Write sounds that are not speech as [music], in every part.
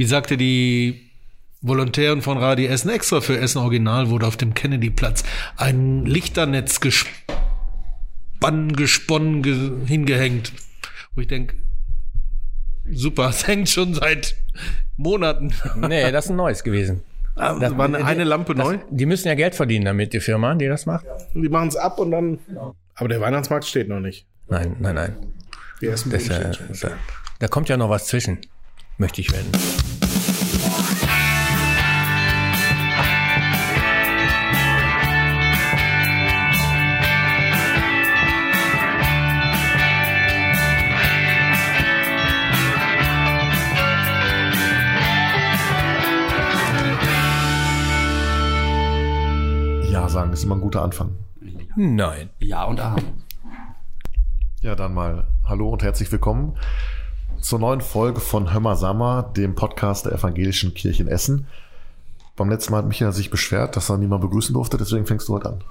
Wie sagte die Volontärin von Radio Essen extra für Essen Original wurde auf dem Kennedy-Platz ein Lichternetz gespannt, gesponnen, ge hingehängt. Wo ich denke, super, es hängt schon seit Monaten. Nee, das ist ein neues gewesen. Das Das- war eine, eine Lampe Das, neu. die müssen ja Geld verdienen damit, die Firma, die das macht. Die machen es ab und dann. Aber der Weihnachtsmarkt steht noch nicht. Nein, nein, nein. Die ersten Das, äh, da, da kommt ja noch was zwischen, möchte ich werden. Ja sagen ist immer ein guter Anfang. Nein. Ja und Amen. Ja, dann mal hallo und herzlich willkommen zur neuen Folge von Hömmer Sammer, dem Podcast der Evangelischen Kirche in Essen. Beim letzten Mal hat Michael sich beschwert, dass er niemand begrüßen durfte, deswegen fängst du heute an.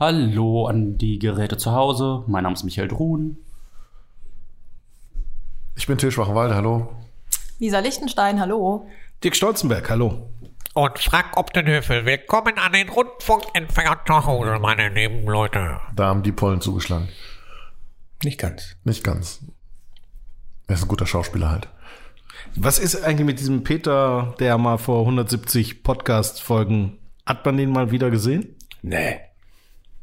Hallo an die Geräte zu Hause. Mein Name ist Michael Druhn. Ich bin Til Schwachenwalde, hallo. Lisa Lichtenstein, hallo. Dirk Stolzenberg, hallo. Und Frank Optenhöfel, willkommen an den Rundfunk entfernt zu Hause, meine lieben Leute. Da haben die Pollen zugeschlagen. Nicht ganz. Nicht ganz. Er ist ein guter Schauspieler halt. Was ist eigentlich mit diesem Peter, der mal vor 170 Podcast-Folgen, hat man den mal wieder gesehen? Nee.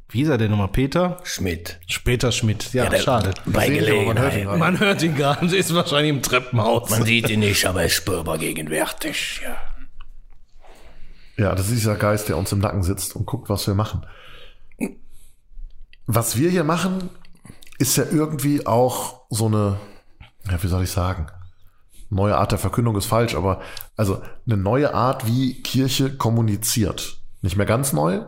Wie ist er denn nochmal? Peter? Schmidt. Später Schmidt. Ja, schade. Bei aber man hört ihn Gelegenheit. Man hört ihn gar nicht, ist wahrscheinlich im Treppenhaus. Man sieht ihn nicht, aber er ist spürbar gegenwärtig. Ja. Ja, das ist dieser Geist, der uns im Nacken sitzt und guckt, was wir machen. Was wir hier machen, ist ja irgendwie auch so eine, ja, wie soll ich sagen? Neue Art der Verkündung ist falsch, aber also eine neue Art, wie Kirche kommuniziert. Nicht mehr ganz neu.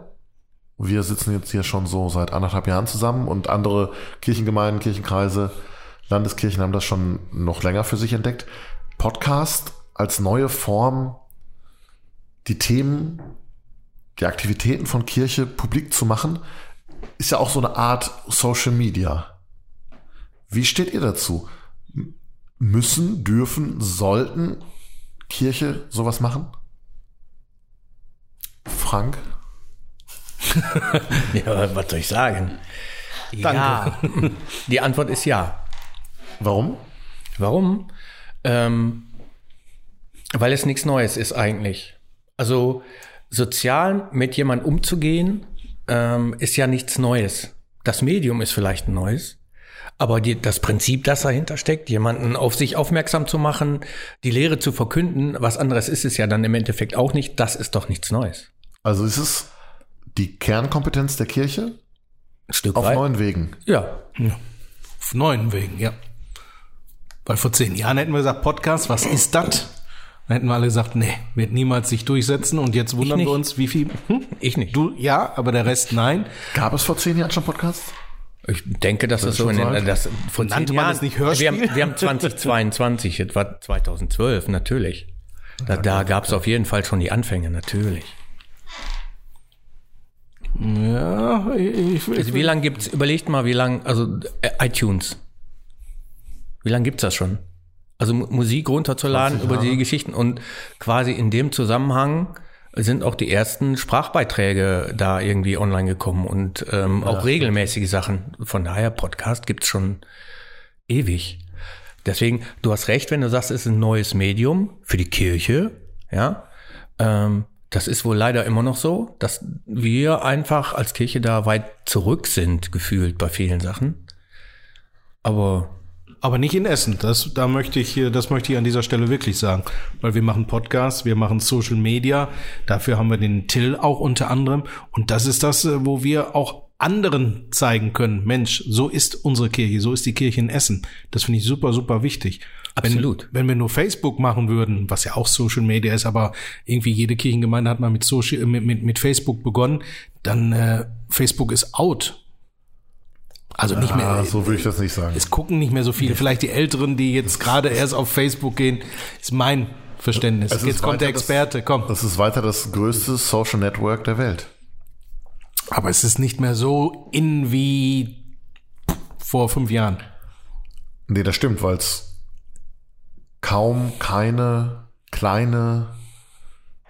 Wir sitzen jetzt hier schon so seit anderthalb Jahren zusammen und andere Kirchengemeinden, Kirchenkreise, Landeskirchen haben das schon noch länger für sich entdeckt. Podcast als neue Form die Themen, die Aktivitäten von Kirche publik zu machen, ist ja auch so eine Art Social Media. Wie steht ihr dazu? Müssen, dürfen, sollten Kirche sowas machen? Frank? [laughs] ja, was soll ich sagen? Ja. Die Antwort ist ja. Warum? Warum? Ähm, weil es nichts Neues ist eigentlich. Also sozial mit jemandem umzugehen, ähm, ist ja nichts Neues. Das Medium ist vielleicht ein neues, aber die, das Prinzip, das dahinter steckt, jemanden auf sich aufmerksam zu machen, die Lehre zu verkünden, was anderes ist es ja dann im Endeffekt auch nicht, das ist doch nichts Neues. Also ist es die Kernkompetenz der Kirche Ein Stück auf weit. neuen Wegen. Ja, Auf neuen Wegen, ja. Weil vor zehn Jahren hätten wir gesagt, Podcast, was ist das? Dann hätten wir alle gesagt, nee, wird niemals sich durchsetzen. Und jetzt wundern wir uns, wie viel. Hm? ich nicht. Du ja, aber der Rest nein. Gab es vor zehn Jahren schon Podcasts? Ich denke, dass das, so schon in das vor Nannte man das nicht Hörspiel? Wir haben, wir haben 2022, das war 2012, natürlich. Da, da gab es auf jeden Fall schon die Anfänge, natürlich. Ja, ich, ich, Also wie lange gibt's, überlegt mal, wie lange, also äh, iTunes. Wie lange gibt's das schon? Also Mu- Musik runterzuladen 20 über die. Geschichten und quasi in dem Zusammenhang sind auch die ersten Sprachbeiträge da irgendwie online gekommen und ähm, auch regelmäßige Sachen. Von daher, Podcast gibt's schon ewig. Deswegen, du hast recht, wenn du sagst, es ist ein neues Medium für die Kirche, ja. Ähm, das ist wohl leider immer noch so, dass wir einfach als Kirche da weit zurück sind, gefühlt bei vielen Sachen. Aber Aber nicht in Essen. Das, da möchte ich, hier- das möchte ich an dieser Stelle wirklich sagen. Weil wir machen Podcasts, wir machen Social Media. Dafür haben wir den Till auch unter anderem. Und das ist das, äh, wo wir auch anderen zeigen können. Mensch, so ist unsere Kirche, so ist die Kirche in Essen. Das finde ich super, super wichtig. Absolut. Wenn, wenn wir nur Facebook machen würden, was ja auch Social Media ist, aber irgendwie jede Kirchengemeinde hat mal mit Social, mit, mit, mit Facebook begonnen, dann äh, Facebook ist out. Also nicht mehr. Ah, so würde ich das nicht sagen. Es gucken nicht mehr so viele. Vielleicht die Älteren, die jetzt gerade erst auf Facebook gehen, ist mein Verständnis. Es jetzt kommt der weiter das- Experte, komm. Das ist weiter das größte Social Network der Welt. Aber es ist nicht mehr so in wie vor fünf Jahren. Nee, das stimmt, weil es kaum keine kleine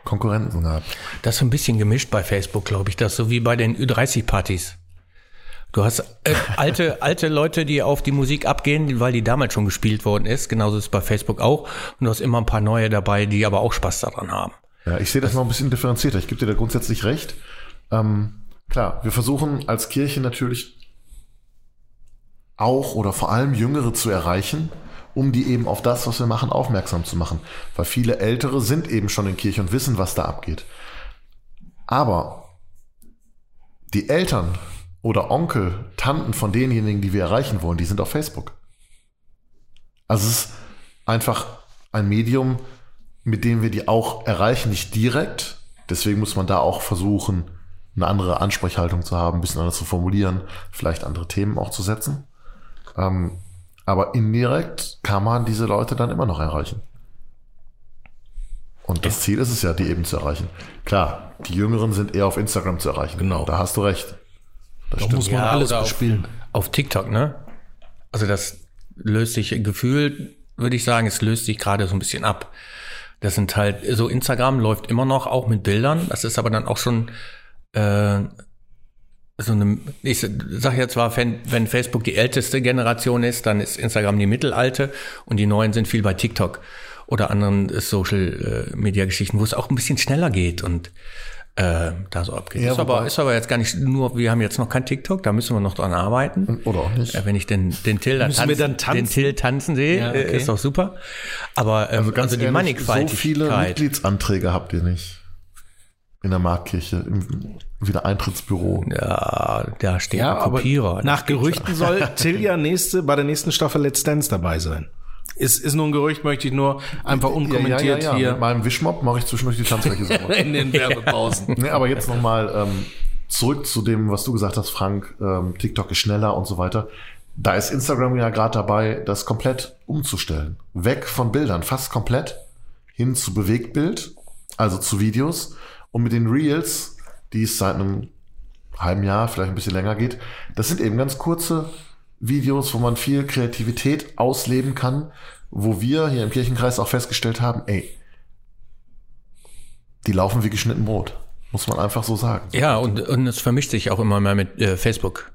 Konkurrenten gehabt. Das ist ein bisschen gemischt bei Facebook, glaube ich. Das ist so wie bei den Ü30-Partys. Du hast äh, alte, alte Leute, die auf die Musik abgehen, weil die damals schon gespielt worden ist. Genauso ist es bei Facebook auch. Und du hast immer ein paar neue dabei, die aber auch Spaß daran haben. Ja, ich sehe das noch ein bisschen differenzierter. Ich gebe dir da grundsätzlich recht. Ähm, klar, wir versuchen als Kirche natürlich auch oder vor allem Jüngere zu erreichen, um die eben auf das, was wir machen, aufmerksam zu machen. Weil viele Ältere sind eben schon in Kirche und wissen, was da abgeht. Aber die Eltern oder Onkel, Tanten von denjenigen, die wir erreichen wollen, die sind auf Facebook. Also es ist einfach ein Medium, mit dem wir die auch erreichen, nicht direkt. Deswegen muss man da auch versuchen, eine andere Ansprechhaltung zu haben, ein bisschen anders zu formulieren, vielleicht andere Themen auch zu setzen. Ähm, aber indirekt kann man diese Leute dann immer noch erreichen. Und das Ziel ist es ja, die eben zu erreichen. Klar, die Jüngeren sind eher auf Instagram zu erreichen. Genau. Da hast du recht. Das Da stimmt. muss man alles oder auf- bespielen. Auf TikTok, ne? Also das löst sich gefühlt, würde ich sagen, es löst sich gerade so ein bisschen ab. Das sind halt, so Instagram läuft immer noch auch mit Bildern. Das ist aber dann auch schon äh, so eine, ich sage jetzt zwar, wenn, wenn Facebook die älteste Generation ist, dann ist Instagram die mittelalte und die neuen sind viel bei TikTok oder anderen Social äh, Media Geschichten, wo es auch ein bisschen schneller geht und äh, da so abgeht. Ja, ist, aber, ist aber jetzt gar nicht nur, wir haben jetzt noch kein TikTok, da müssen wir noch dran arbeiten. Oder auch nicht. Ja, wenn ich den, den Till dann Müssen tanzen, wir dann tanzen? den Till tanzen sehe, Ja, äh, okay. ist doch super. Aber ähm, also, Ganz die ehrlich, Mannigfaltigkeit. So viele Mitgliedsanträge habt ihr nicht. In der Marktkirche, im Wiedereintrittsbüro. ja, da steht Ja, ein Kopierer. nach Gerüchten soll [laughs] Till ja nächste, bei der nächsten Staffel Let's Dance dabei sein. Ist, ist nur ein Gerücht, möchte ich nur einfach unkommentiert Mit hier meinem Wischmopp mache ich zwischendurch die Tanzfläche sauber. [laughs] in den Werbepausen. [laughs] nee, aber jetzt nochmal ähm, zurück zu dem, was du gesagt hast, Frank. Ähm, TikTok ist schneller und so weiter. Da ist Instagram ja gerade dabei, das komplett umzustellen. Weg von Bildern, fast komplett, hin zu Bewegtbild, also zu Videos. Und mit den Reels, die es seit einem halben Jahr, vielleicht ein bisschen länger geht, das sind eben ganz kurze Videos, wo man viel Kreativität ausleben kann, wo wir hier im Kirchenkreis auch festgestellt haben, ey, die laufen wie geschnitten Brot. Muss man einfach so sagen. ja, und, und es vermischt sich auch immer mehr mit äh, Facebook.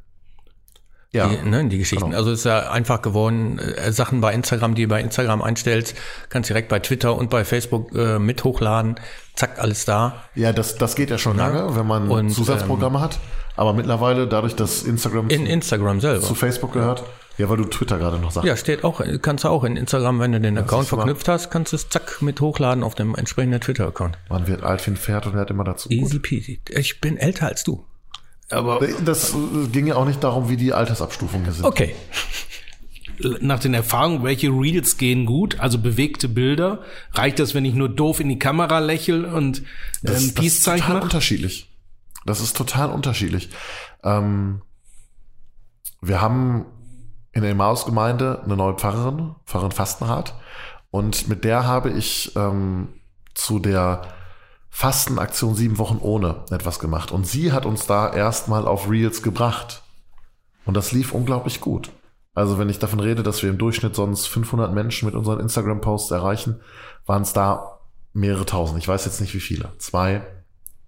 Ja, die, ne, die Geschichten. genau. Also es ist ja einfach geworden, äh, Sachen bei Instagram, die du bei Instagram einstellst, kannst direkt bei Twitter und bei Facebook äh, mit hochladen. Zack, alles da. ja das, das geht ja schon lange, wenn man Und, Zusatzprogramme hat. Aber mittlerweile, dadurch, dass Instagram In zu, Instagram selber. zu Facebook gehört, ja, weil du Twitter gerade noch sagst. Ja, steht auch, kannst du auch in Instagram, wenn du den Account du mal. verknüpft hast, kannst du es zack mit hochladen auf dem entsprechenden Twitter-Account. Man wird alt wie ein Pferd und hört immer dazu. Easy peasy. Ich bin älter als du. Aber Das ging ja auch nicht darum, wie die Altersabstufungen sind. Okay. nach den Erfahrungen, welche Reels gehen gut, also bewegte Bilder, reicht das, wenn ich nur doof in die Kamera lächel und Das, ähm, das ist Peace-Zeichen total mache? unterschiedlich. Das ist total unterschiedlich. Ähm, wir haben in der Emmaus-Gemeinde eine neue Pfarrerin, Pfarrerin Fastenrath. Und mit der habe ich ähm, zu der Fastenaktion sieben Wochen ohne etwas gemacht. Und sie hat uns da erstmal auf Reels gebracht. Und das lief unglaublich gut. Also wenn ich davon rede, dass wir im Durchschnitt sonst 500 Menschen mit unseren Instagram-Posts erreichen, waren es da mehrere tausend. Ich weiß jetzt nicht wie viele. Zwei,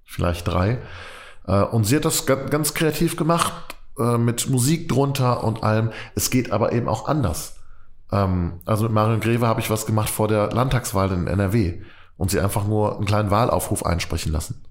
vielleicht drei. Äh, Und sie hat das ga- ganz kreativ gemacht, äh, mit Musik drunter und allem. Es geht aber eben auch anders. Ähm, Also mit Marion Greve habe ich was gemacht vor der Landtagswahl in NRW und sie einfach nur einen kleinen Wahlaufruf einsprechen lassen.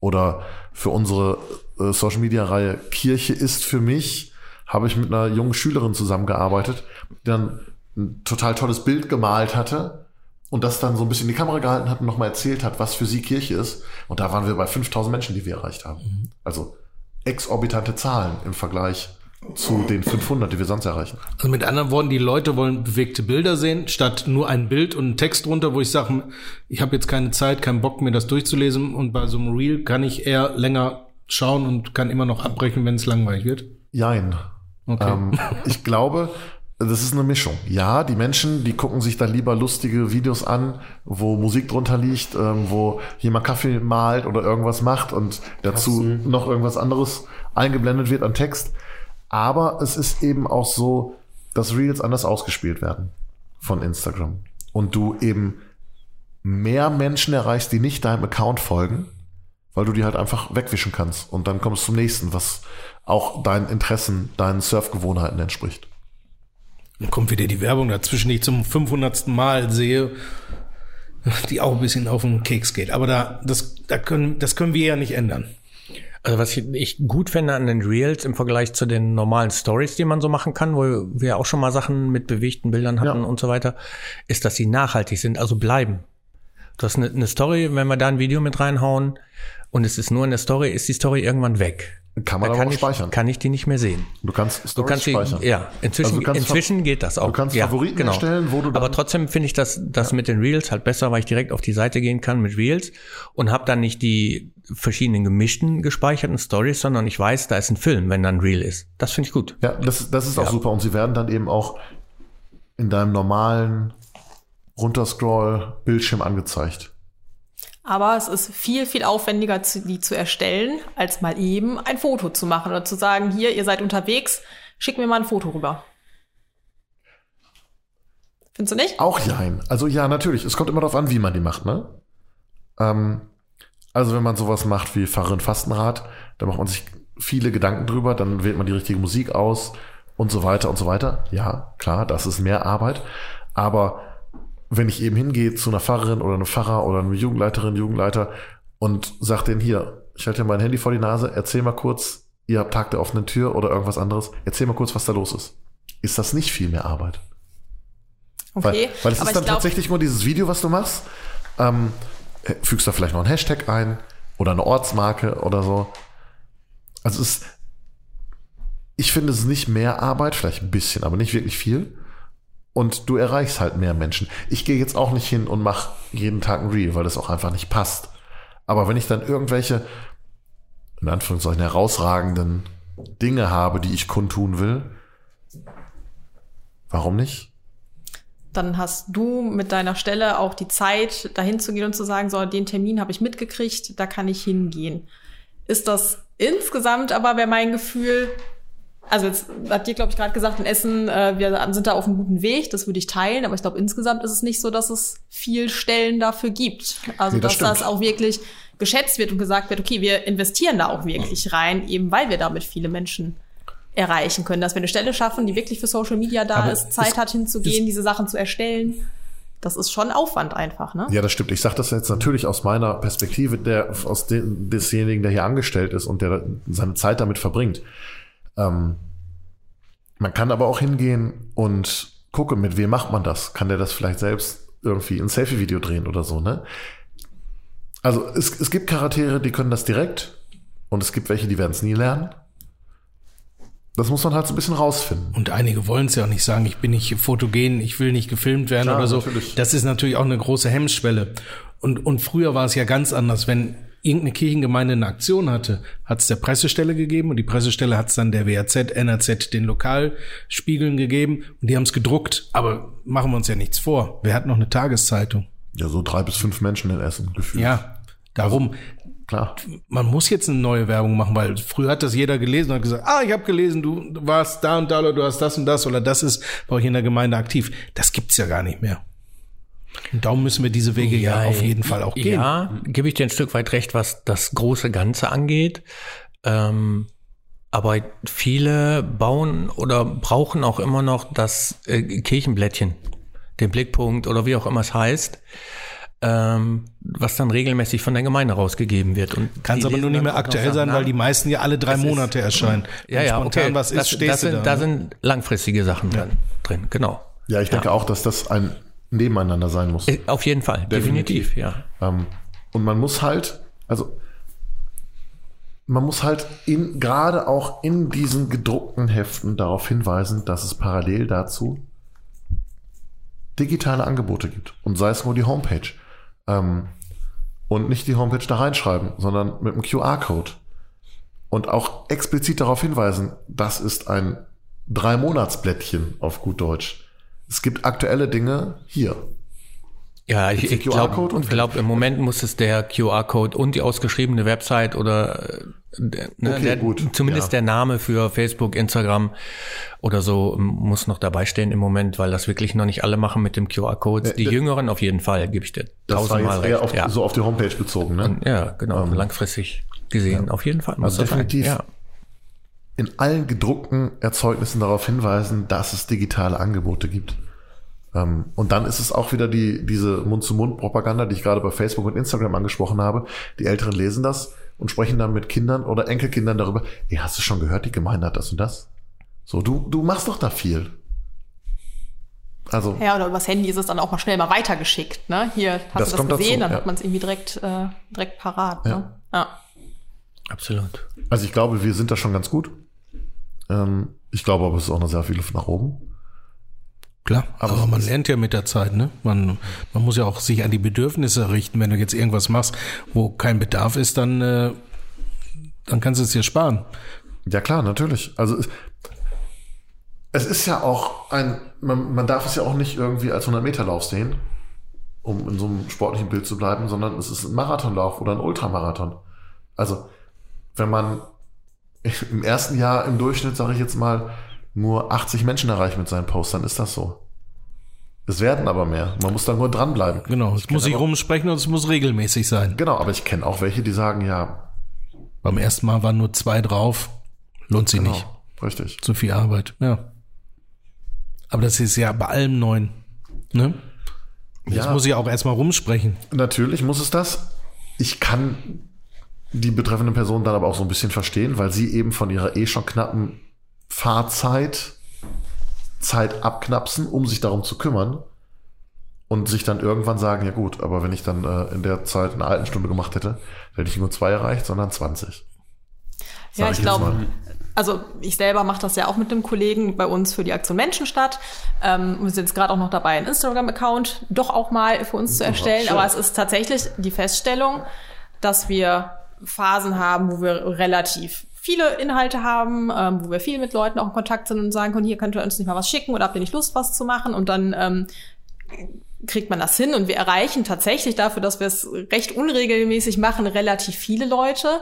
Oder für unsere äh, Social Media Reihe Kirche ist für mich, habe ich mit einer jungen Schülerin zusammengearbeitet, die dann ein total tolles Bild gemalt hatte und das dann so ein bisschen in die Kamera gehalten hat und nochmal erzählt hat, was für sie Kirche ist. Und da waren wir bei 5000 Menschen, die wir erreicht haben. Also exorbitante Zahlen im Vergleich zu den 500, die wir sonst erreichen. Also mit anderen Worten, die Leute wollen bewegte Bilder sehen, statt nur ein Bild und einen Text drunter, wo ich sage, ich habe jetzt keine Zeit, keinen Bock, mir das durchzulesen. Und bei so einem Reel kann ich eher länger schauen und kann immer noch abbrechen, wenn es langweilig wird. Jein. Okay. Ähm, ich glaube, das ist eine Mischung. Ja, die Menschen, die gucken sich dann lieber lustige Videos an, wo Musik drunter liegt, ähm, wo jemand Kaffee malt oder irgendwas macht und dazu noch irgendwas anderes eingeblendet wird an Text. Aber es ist eben auch so, dass Reels anders ausgespielt werden von Instagram. Und du eben mehr Menschen erreichst, die nicht deinem Account folgen, weil du die halt einfach wegwischen kannst und dann kommst du zum nächsten, was auch deinen Interessen, deinen Surfgewohnheiten entspricht. Dann kommt wieder die Werbung dazwischen, die ich zum 500. Mal sehe, die auch ein bisschen auf den Keks geht. Aber da, das, da können, das können wir ja nicht ändern. Also was ich, ich gut finde an den Reels im Vergleich zu den normalen Stories, die man so machen kann, wo wir auch schon mal Sachen mit bewegten Bildern hatten Ja. und so weiter, ist, dass sie nachhaltig sind, also bleiben. Du hast eine, eine Story, wenn wir da ein Video mit reinhauen und es ist nur eine Story, ist die Story irgendwann weg. Kann man Da aber kann auch ich, speichern. kann ich die nicht mehr sehen. Du kannst Du Stories kannst die, speichern. ja, inzwischen, Also du inzwischen geht das auch. du kannst ja, Favoriten erstellen, wo du Aber trotzdem finde ich das, das mit den Reels halt besser, weil ich direkt auf die Seite gehen kann mit Reels und habe dann nicht die verschiedenen gemischten gespeicherten Stories, sondern ich weiß, da ist ein Film, wenn dann Reel ist. Das finde ich gut. Ja, das, das ist auch Ja. super. Und sie werden dann eben auch in deinem normalen Runterscroll-Bildschirm angezeigt. Aber es ist viel, viel aufwendiger, die zu erstellen, als mal eben ein Foto zu machen oder zu sagen, hier, ihr seid unterwegs, schick mir mal ein Foto rüber. Findest du nicht? Auch jein. Also ja, natürlich. Es kommt immer darauf an, wie man die macht, ne? Ähm, also wenn man sowas macht wie Pfarrerin Fastenrad, da macht man sich viele Gedanken drüber, dann wählt man die richtige Musik aus und so weiter und so weiter. Ja, klar, das ist mehr Arbeit. Aber wenn ich eben hingehe zu einer Pfarrerin oder einem Pfarrer oder einer Jugendleiterin, Jugendleiter und sag denen hier, ich halte dir mein Handy vor die Nase, erzähl mal kurz, ihr habt Tag der offenen Tür oder irgendwas anderes, erzähl mal kurz, was da los ist. Ist das nicht viel mehr Arbeit? Okay. Weil, weil es ist dann ich glaube, tatsächlich nur dieses Video, was du machst. Ähm, äh, fügst da vielleicht noch einen Hashtag ein oder eine Ortsmarke oder so. Also es ist, ich finde es ist nicht mehr Arbeit, vielleicht ein bisschen, aber nicht wirklich viel. Und du erreichst halt mehr Menschen. Ich gehe jetzt auch nicht hin und mache jeden Tag ein Reel, weil das auch einfach nicht passt. Aber wenn ich dann irgendwelche, in Anführungszeichen, herausragenden Dinge habe, die ich kundtun will, warum nicht? dann hast du mit deiner Stelle auch die Zeit, dahin zu gehen und zu sagen, so, den Termin habe ich mitgekriegt, da kann ich hingehen. Ist das insgesamt aber wäre mein Gefühl, also jetzt hat dir, glaube ich, gerade gesagt, in Essen, äh, wir sind da auf einem guten Weg, das würde ich teilen, aber ich glaube, insgesamt ist es nicht so, dass es viel Stellen dafür gibt. Also, Nee, das dass das stimmt. auch wirklich geschätzt wird und gesagt wird, okay, wir investieren da auch wirklich rein, eben weil wir damit viele Menschen erreichen können, dass wir eine Stelle schaffen, die wirklich für Social Media da Aber ist, Zeit es- hat hinzugehen, diese Sachen zu erstellen. Das ist schon Aufwand einfach, ne? Ja, das stimmt. Ich sage das jetzt natürlich aus meiner Perspektive, der aus dem, desjenigen, der hier angestellt ist und der seine Zeit damit verbringt. Ähm, man kann aber auch hingehen und gucken, mit wem macht man das? Kann der das vielleicht selbst irgendwie ein Selfie-Video drehen oder so, ne? Also es, es gibt Charaktere, die können das direkt und es gibt welche, die werden es nie lernen. Das muss man halt so ein bisschen rausfinden. Und einige wollen es ja auch nicht sagen, ich bin nicht fotogen, ich will nicht gefilmt werden Klar, oder so. natürlich. Das ist natürlich auch eine große Hemmschwelle. Und, und früher war es ja ganz anders. Wenn irgendeine Kirchengemeinde eine Aktion hatte, hat es der Pressestelle gegeben und die Pressestelle hat es dann der WAZ, NRZ, den Lokalspiegeln gegeben und die haben es gedruckt. Aber machen wir uns ja nichts vor. Wer hat noch eine Tageszeitung? Ja, so drei bis fünf Menschen in Essen gefühlt. Ja, darum. Klar. man muss jetzt eine neue Werbung machen, weil früher hat das jeder gelesen und hat gesagt, ah, ich habe gelesen, du warst da und da oder du hast das und das oder das ist bei euch in der Gemeinde aktiv. Das gibt's ja gar nicht mehr. Und darum müssen wir diese Wege ja, auf jeden Fall auch gehen. Ja, gebe ich dir ein Stück weit recht, was das große Ganze angeht. Ähm, aber viele bauen oder brauchen auch immer noch das äh, Kirchenblättchen, den Blickpunkt oder wie auch immer es heißt, ähm, was dann regelmäßig von der Gemeinde rausgegeben wird. Und Kann es aber nur nicht mehr aktuell Sachen sein, weil die meisten ja alle drei Es ist- Monate erscheinen. ja, ja, spontan okay. was ist, das, stehst das du sind, da. da ne? sind langfristige Sachen drin, drin, genau. Ja, ich denke auch, dass das ein Nebeneinander sein muss. Äh, Auf jeden Fall, definitiv, Definitiv. ja. Ähm, und man muss halt, also man muss halt in, gerade auch in diesen gedruckten Heften darauf hinweisen, dass es parallel dazu digitale Angebote gibt. Und sei es nur die Homepage. Ähm, und nicht die Homepage da reinschreiben, sondern mit einem QR-Code. Und auch explizit darauf hinweisen, das ist ein Drei-Monats-Blättchen auf gut Deutsch. Es gibt aktuelle Dinge hier. Ja, ich, ich glaube, glaub, im Moment muss es der QR-Code und die ausgeschriebene Website oder äh, ne, Okay, der, gut, zumindest ja. der Name für Facebook, Instagram oder so ähm, muss noch dabei stehen im Moment, weil das wirklich noch nicht alle machen mit dem QR-Code. Die d- Jüngeren auf jeden Fall, gebe ich dir tausendmal recht. auf, ja. so auf die Homepage bezogen, ne? Und, ja, genau, Ähm, langfristig gesehen auf jeden Fall. Muss Also das sein. definitiv. Ja. In allen gedruckten Erzeugnissen darauf hinweisen, dass es digitale Angebote gibt. Ähm, und dann ist es auch wieder die, diese Mund-zu-Mund-Propaganda, die ich gerade bei Facebook und Instagram angesprochen habe. Die Älteren lesen das und sprechen dann mit Kindern oder Enkelkindern darüber, ey, hast du schon gehört, die Gemeinde hat das und das? So, du, du machst doch da viel. Also, Ja, oder übers Handy ist es dann auch mal schnell mal weitergeschickt. Ne? Hier hast Das du das kommt dazu, gesehen, dann ja. hat man es irgendwie direkt, äh, direkt parat. Ne? Ja. Absolut. also ich glaube, wir sind da schon ganz gut. Ähm, ich glaube aber, es ist auch noch sehr viel Luft nach oben. Klar, Aber aber, es man lernt ja mit der Zeit, ne? Man, man muss ja auch sich an die Bedürfnisse richten. Wenn du jetzt irgendwas machst, wo kein Bedarf ist, dann, äh, dann kannst du es dir sparen. Ja klar, natürlich. Also es, es ist ja auch ein, man, man darf es ja auch nicht irgendwie als 100-Meter-Lauf sehen, um in so einem sportlichen Bild zu bleiben, sondern es ist ein Marathonlauf oder ein Ultramarathon. Also wenn man im ersten Jahr im Durchschnitt, sage ich jetzt mal, nur 80 Menschen erreicht mit seinen Posts, dann ist das so. Es werden aber mehr. Man muss da nur dranbleiben. Genau, es muss sich rumsprechen und es muss regelmäßig sein. Genau, aber ich kenne auch welche, die sagen, ja, Beim ersten Mal waren nur zwei drauf, lohnt sich genau, nicht. richtig. Zu viel Arbeit, ja. Aber das ist ja bei allem Neuen, ne? Jetzt Ja. muss ich auch erstmal rumsprechen. Natürlich muss es das. Ich kann die betreffende Person dann aber auch so ein bisschen verstehen, weil sie eben von ihrer eh schon knappen Fahrzeit Zeit abknapsen, um sich darum zu kümmern und sich dann irgendwann sagen, ja gut, aber wenn ich dann äh, in der Zeit eine alten Stunde gemacht hätte, dann hätte ich nur zwei erreicht, sondern 20. Ja, Sag ich jetzt glaube, also ich selber mache das ja auch mit einem Kollegen bei uns für die Aktion Menschenstadt. Ähm, wir sind jetzt gerade auch noch dabei, einen Instagram-Account doch auch mal für uns zu erstellen. Aber es ist tatsächlich die Feststellung, dass wir Phasen haben, wo wir relativ viele Inhalte haben, ähm, wo wir viel mit Leuten auch in Kontakt sind und sagen können, hier könnt ihr uns nicht mal was schicken oder habt ihr nicht Lust, was zu machen? Und dann ähm, kriegt man das hin und wir erreichen tatsächlich dafür, dass wir es recht unregelmäßig machen, relativ viele Leute.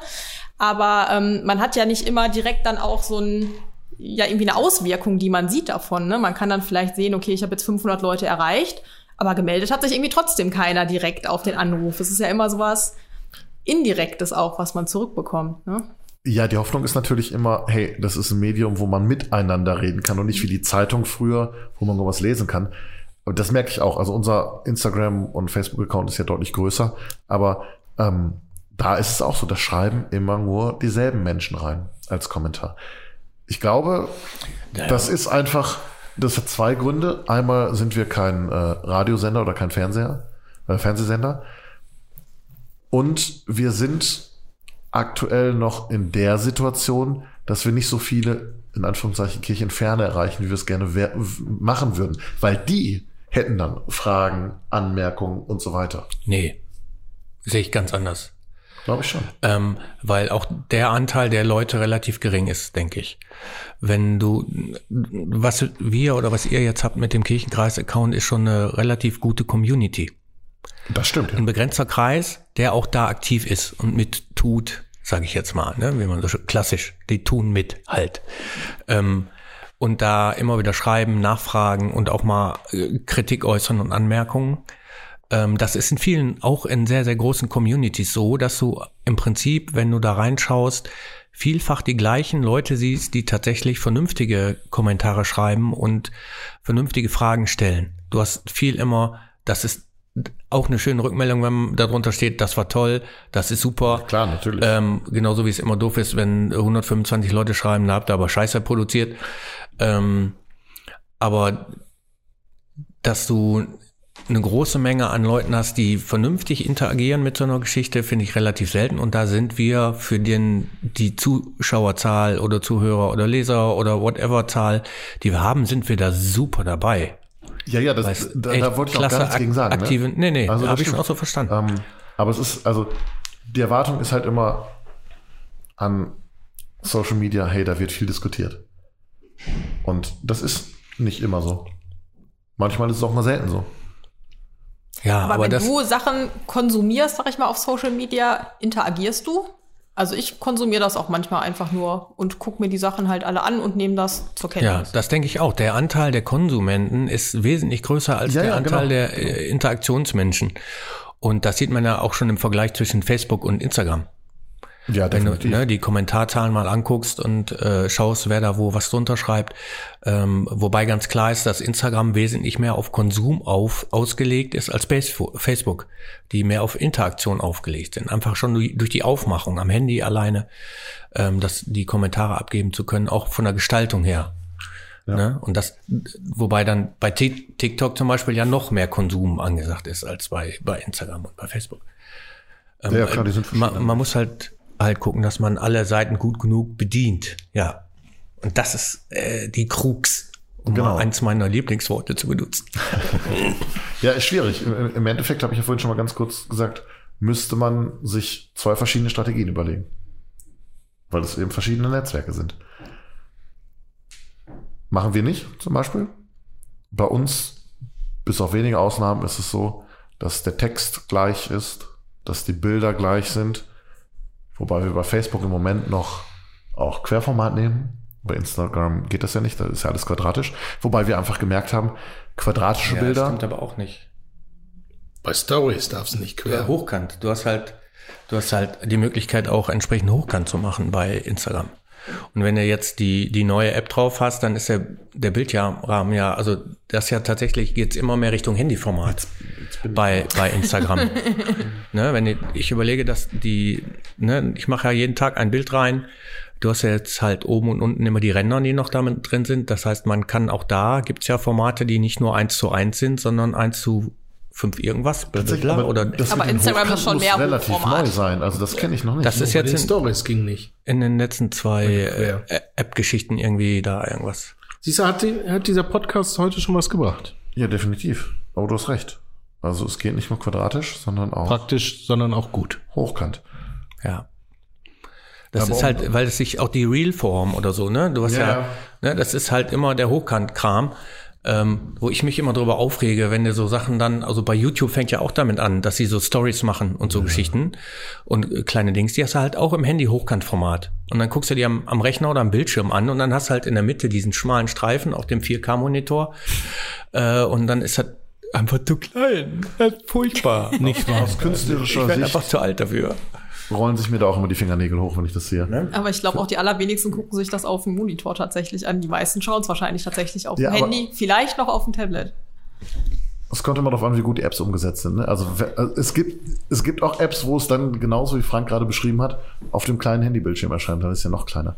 Aber ähm, man hat ja nicht immer direkt dann auch so ein ja irgendwie eine Auswirkung, die man sieht davon. Ne? Man kann dann vielleicht sehen, okay, ich habe jetzt 500 Leute erreicht, aber gemeldet hat sich irgendwie trotzdem keiner direkt auf den Anruf. Es ist ja immer sowas Indirektes auch, was man zurückbekommt. Ne? Ja, die Hoffnung ist natürlich immer, hey, das ist ein Medium, wo man miteinander reden kann und nicht wie die Zeitung früher, wo man nur was lesen kann. Und das merke ich auch. Also unser Instagram- und Facebook-Account ist ja deutlich größer, aber ähm, da ist es auch so, da schreiben immer nur dieselben Menschen rein als Kommentar. Ich glaube, das ist einfach, das hat zwei Gründe. Einmal sind wir kein äh, Radiosender oder kein Fernseher, äh, Fernsehsender. Und wir sind aktuell noch in der Situation, dass wir nicht so viele, in Anführungszeichen, Kirchenferne erreichen, wie wir es gerne machen würden. Weil die hätten dann Fragen, Anmerkungen und so weiter. Nee, sehe ich ganz anders. Glaube ich schon. Ähm, weil auch der Anteil der Leute relativ gering ist, denke ich. Wenn du, was wir oder was ihr jetzt habt mit dem Kirchenkreis-Account, ist schon eine relativ gute Community. Das stimmt. Ein begrenzter Kreis, der auch da aktiv ist und mit tut, sage ich jetzt mal, ne? wie man so klassisch, die tun mit halt. Ähm, und da immer wieder schreiben, nachfragen und auch mal äh, Kritik äußern und Anmerkungen. Ähm, das ist in vielen, auch in sehr, sehr großen Communities so, dass du im Prinzip, wenn du da reinschaust, vielfach die gleichen Leute siehst, die tatsächlich vernünftige Kommentare schreiben und vernünftige Fragen stellen. Du hast viel immer, das ist auch eine schöne Rückmeldung, wenn darunter steht, das war toll, das ist super. Klar, natürlich. Ähm, genauso wie es immer doof ist, wenn 125 Leute schreiben, da habt ihr aber Scheiße produziert. Ähm, aber dass du eine große Menge an Leuten hast, die vernünftig interagieren mit so einer Geschichte, finde ich relativ selten. Und da sind wir für den, die Zuschauerzahl oder Zuhörer oder Leser oder whatever Zahl, die wir haben, sind wir da super dabei. Ja, ja, das, Weil's da, echt da wollte ich auch gar nichts gegen sagen. Aktive, ne? nee, nee, Also habe ich schon auch so verstanden. Ähm, aber es ist, also, die Erwartung ist halt immer an Social Media, hey, da wird viel diskutiert. Und das ist nicht immer so. Manchmal ist es auch mal selten so. Ja, Aber, aber, wenn das, du Sachen konsumierst, sag ich mal, auf Social Media, interagierst du? Also ich konsumiere das auch manchmal einfach nur und gucke mir die Sachen halt alle an und nehme das zur ja, Kenntnis. das denke ich auch. Der Anteil der Konsumenten ist wesentlich größer als Ja, der ja, Anteil genau. der äh, Interaktionsmenschen. Und das sieht man ja auch schon im Vergleich zwischen Facebook und Instagram. Ja, Wenn du definitiv. ne, die Kommentarzahlen mal anguckst und äh, schaust, wer da wo was drunter schreibt. Ähm, wobei ganz klar ist, dass Instagram wesentlich mehr auf Konsum auf, ausgelegt ist als Face- Facebook, die mehr auf Interaktion aufgelegt sind. Einfach schon durch die Aufmachung am Handy alleine, ähm, dass die Kommentare abgeben zu können, auch von der Gestaltung her. Ne? Und das, wobei dann bei Tik- TikTok zum Beispiel ja noch mehr Konsum angesagt ist als bei, bei Instagram und bei Facebook. Ähm, Ja, klar, die sind man, man muss halt halt gucken, dass man alle Seiten gut genug bedient. Ja. Und das ist äh, die Krux, um Genau. mal eins meiner Lieblingsworte zu benutzen. [laughs] Ja, ist schwierig. Im im Endeffekt habe ich ja vorhin schon mal ganz kurz gesagt, müsste man sich zwei verschiedene Strategien überlegen. Weil es eben verschiedene Netzwerke sind. Machen wir nicht, zum Beispiel. Bei uns, bis auf wenige Ausnahmen, ist es so, dass der Text gleich ist, dass die Bilder gleich sind. Wobei wir bei Facebook im Moment noch auch Querformat nehmen. Bei Instagram geht das ja nicht, da ist ja alles quadratisch. Wobei wir einfach gemerkt haben, quadratische Bilder. stimmt aber auch nicht. Bei Stories darf es nicht quer. Ja, hochkant. Du hast halt, du hast halt die Möglichkeit auch entsprechend hochkant zu machen bei Instagram. Und wenn du jetzt die, die neue App drauf hast, dann ist der, der Bildschirmrahmen ja, also das ja tatsächlich geht's immer mehr Richtung Handyformat bei, bei Instagram. [laughs] ne, wenn ich, ich überlege, dass die, ne, ich mache ja jeden Tag ein Bild rein. Du hast ja jetzt halt oben und unten immer die Ränder, die noch damit drin sind. Das heißt, man kann auch da, gibt's ja Formate, die nicht nur eins zu eins sind, sondern eins zu fünf irgendwas, blablabla, aber oder das Aber Instagram ist schon muss mehr relativ Hochformat. neu sein. Also das kenne ich noch nicht. Das ist jetzt den in, Stories ging nicht. in den letzten zwei äh, App-Geschichten irgendwie da irgendwas. Siehst du, hat, die, hat dieser Podcast heute schon was gebracht? ja, definitiv. Aber du hast recht. Also es geht nicht nur quadratisch, sondern auch Praktisch, sondern auch gut. hochkant. Ja. Das Aber ist halt, weil es sich auch die Real-Form oder so, ne? Du hast Ja, ja, ja. ne, das ist halt immer der Hochkant-Kram, ähm, wo ich mich immer drüber aufrege, wenn du so Sachen dann, also bei YouTube fängt ja auch damit an, dass sie so Stories machen und so Geschichten und äh, kleine Dings, die hast du halt auch im Handy Hochkantformat. Und dann guckst du dir am, am Rechner oder am Bildschirm an und dann hast du halt in der Mitte diesen schmalen Streifen auf dem 4K-Monitor äh, und dann ist das einfach zu klein. Das ist furchtbar. Nicht wahr? Aus Ich künstlerischer werde Sicht einfach zu alt dafür. Rollen sich mir da auch immer die Fingernägel hoch, wenn ich das sehe. Aber ich glaube auch die allerwenigsten gucken sich das auf dem Monitor tatsächlich an. Die meisten schauen es wahrscheinlich tatsächlich auf Ja, dem Handy, vielleicht noch auf dem Tablet. Es kommt immer darauf an, wie gut die Apps umgesetzt sind. Ne? Also also es gibt, es gibt auch Apps, wo es dann genauso wie Frank gerade beschrieben hat, auf dem kleinen Handybildschirm erscheint. Dann ist es ja noch kleiner.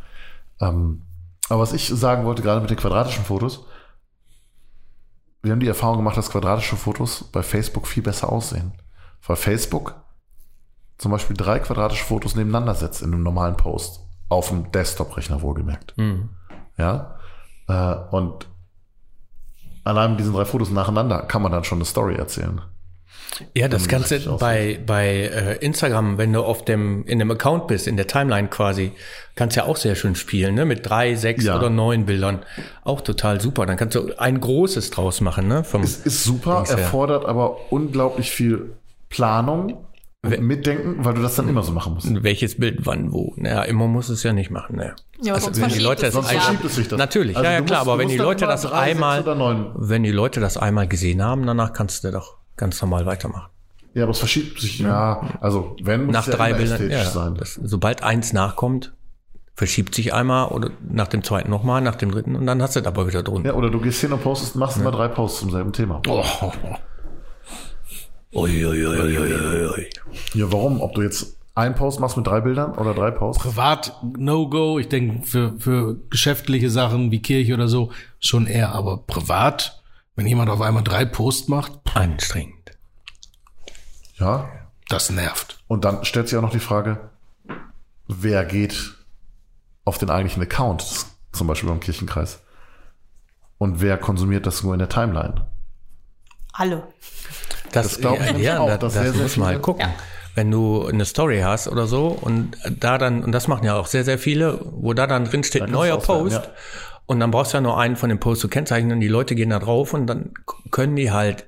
Ähm, aber was ich sagen wollte, gerade mit den quadratischen Fotos, wir haben die Erfahrung gemacht, dass quadratische Fotos bei Facebook viel besser aussehen. Weil Facebook zum Beispiel drei quadratische Fotos nebeneinander setzt in einem normalen Post. Auf dem Desktop-Rechner wohlgemerkt. Ja. Äh, und allein mit diesen drei Fotos nacheinander kann man dann schon eine Story erzählen. Ja, das Ganze bei, bei äh, Instagram, wenn du auf dem, in dem Account bist, in der Timeline quasi, kannst ja auch sehr schön spielen, ne? Mit drei, sechs Ja. oder neun Bildern. Auch total super. Dann kannst du ein großes draus machen, ne? Vom, Es ist super, erfordert aber unglaublich viel Planung und Mitdenken, weil du das dann immer so machen musst. welches Bild wann wo. Naja, immer muss es ja nicht machen, ne? Ja, aber sonst wenn die Leute es das ja. verschiebt es sich das. Natürlich, Also ja, ja du klar, musst- aber wenn die musst Leute das drei, einmal, wenn die Leute das einmal gesehen haben, danach kannst du doch ganz normal weitermachen. Ja, aber es verschiebt sich, ja, also wenn muss nach es ja drei immer Bildern, ja, sein. das, sobald eins nachkommt, verschiebt sich einmal oder nach dem zweiten nochmal, nach dem dritten und dann hast du das aber wieder drunter. Ja, oder du gehst hin und postest, machst immer drei Posts zum selben Thema. Ui, ui, ui, ui, ui, ui. Ja, warum? Ob du jetzt einen Post machst mit drei Bildern oder drei Posts? Privat No-Go. Ich denke, für, für geschäftliche Sachen wie Kirche oder so schon eher. Aber privat, wenn jemand auf einmal drei Posts macht, Anstrengend. Ja. das nervt. Und dann stellt sich auch noch die Frage, wer geht auf den eigentlichen Account, zum Beispiel beim Kirchenkreis? Und wer konsumiert das nur in der Timeline? Alle. Das, Das glaub ich ja, ja, auch, da- dass das sehr, sehr muss viele- halt gucken. Wenn du eine Story hast oder so und da dann, und das machen ja auch sehr, sehr viele, wo da dann drin steht, neuer Post. ja. Und dann brauchst du ja nur einen von dem Post zu kennzeichnen, die Leute gehen da drauf und dann können die halt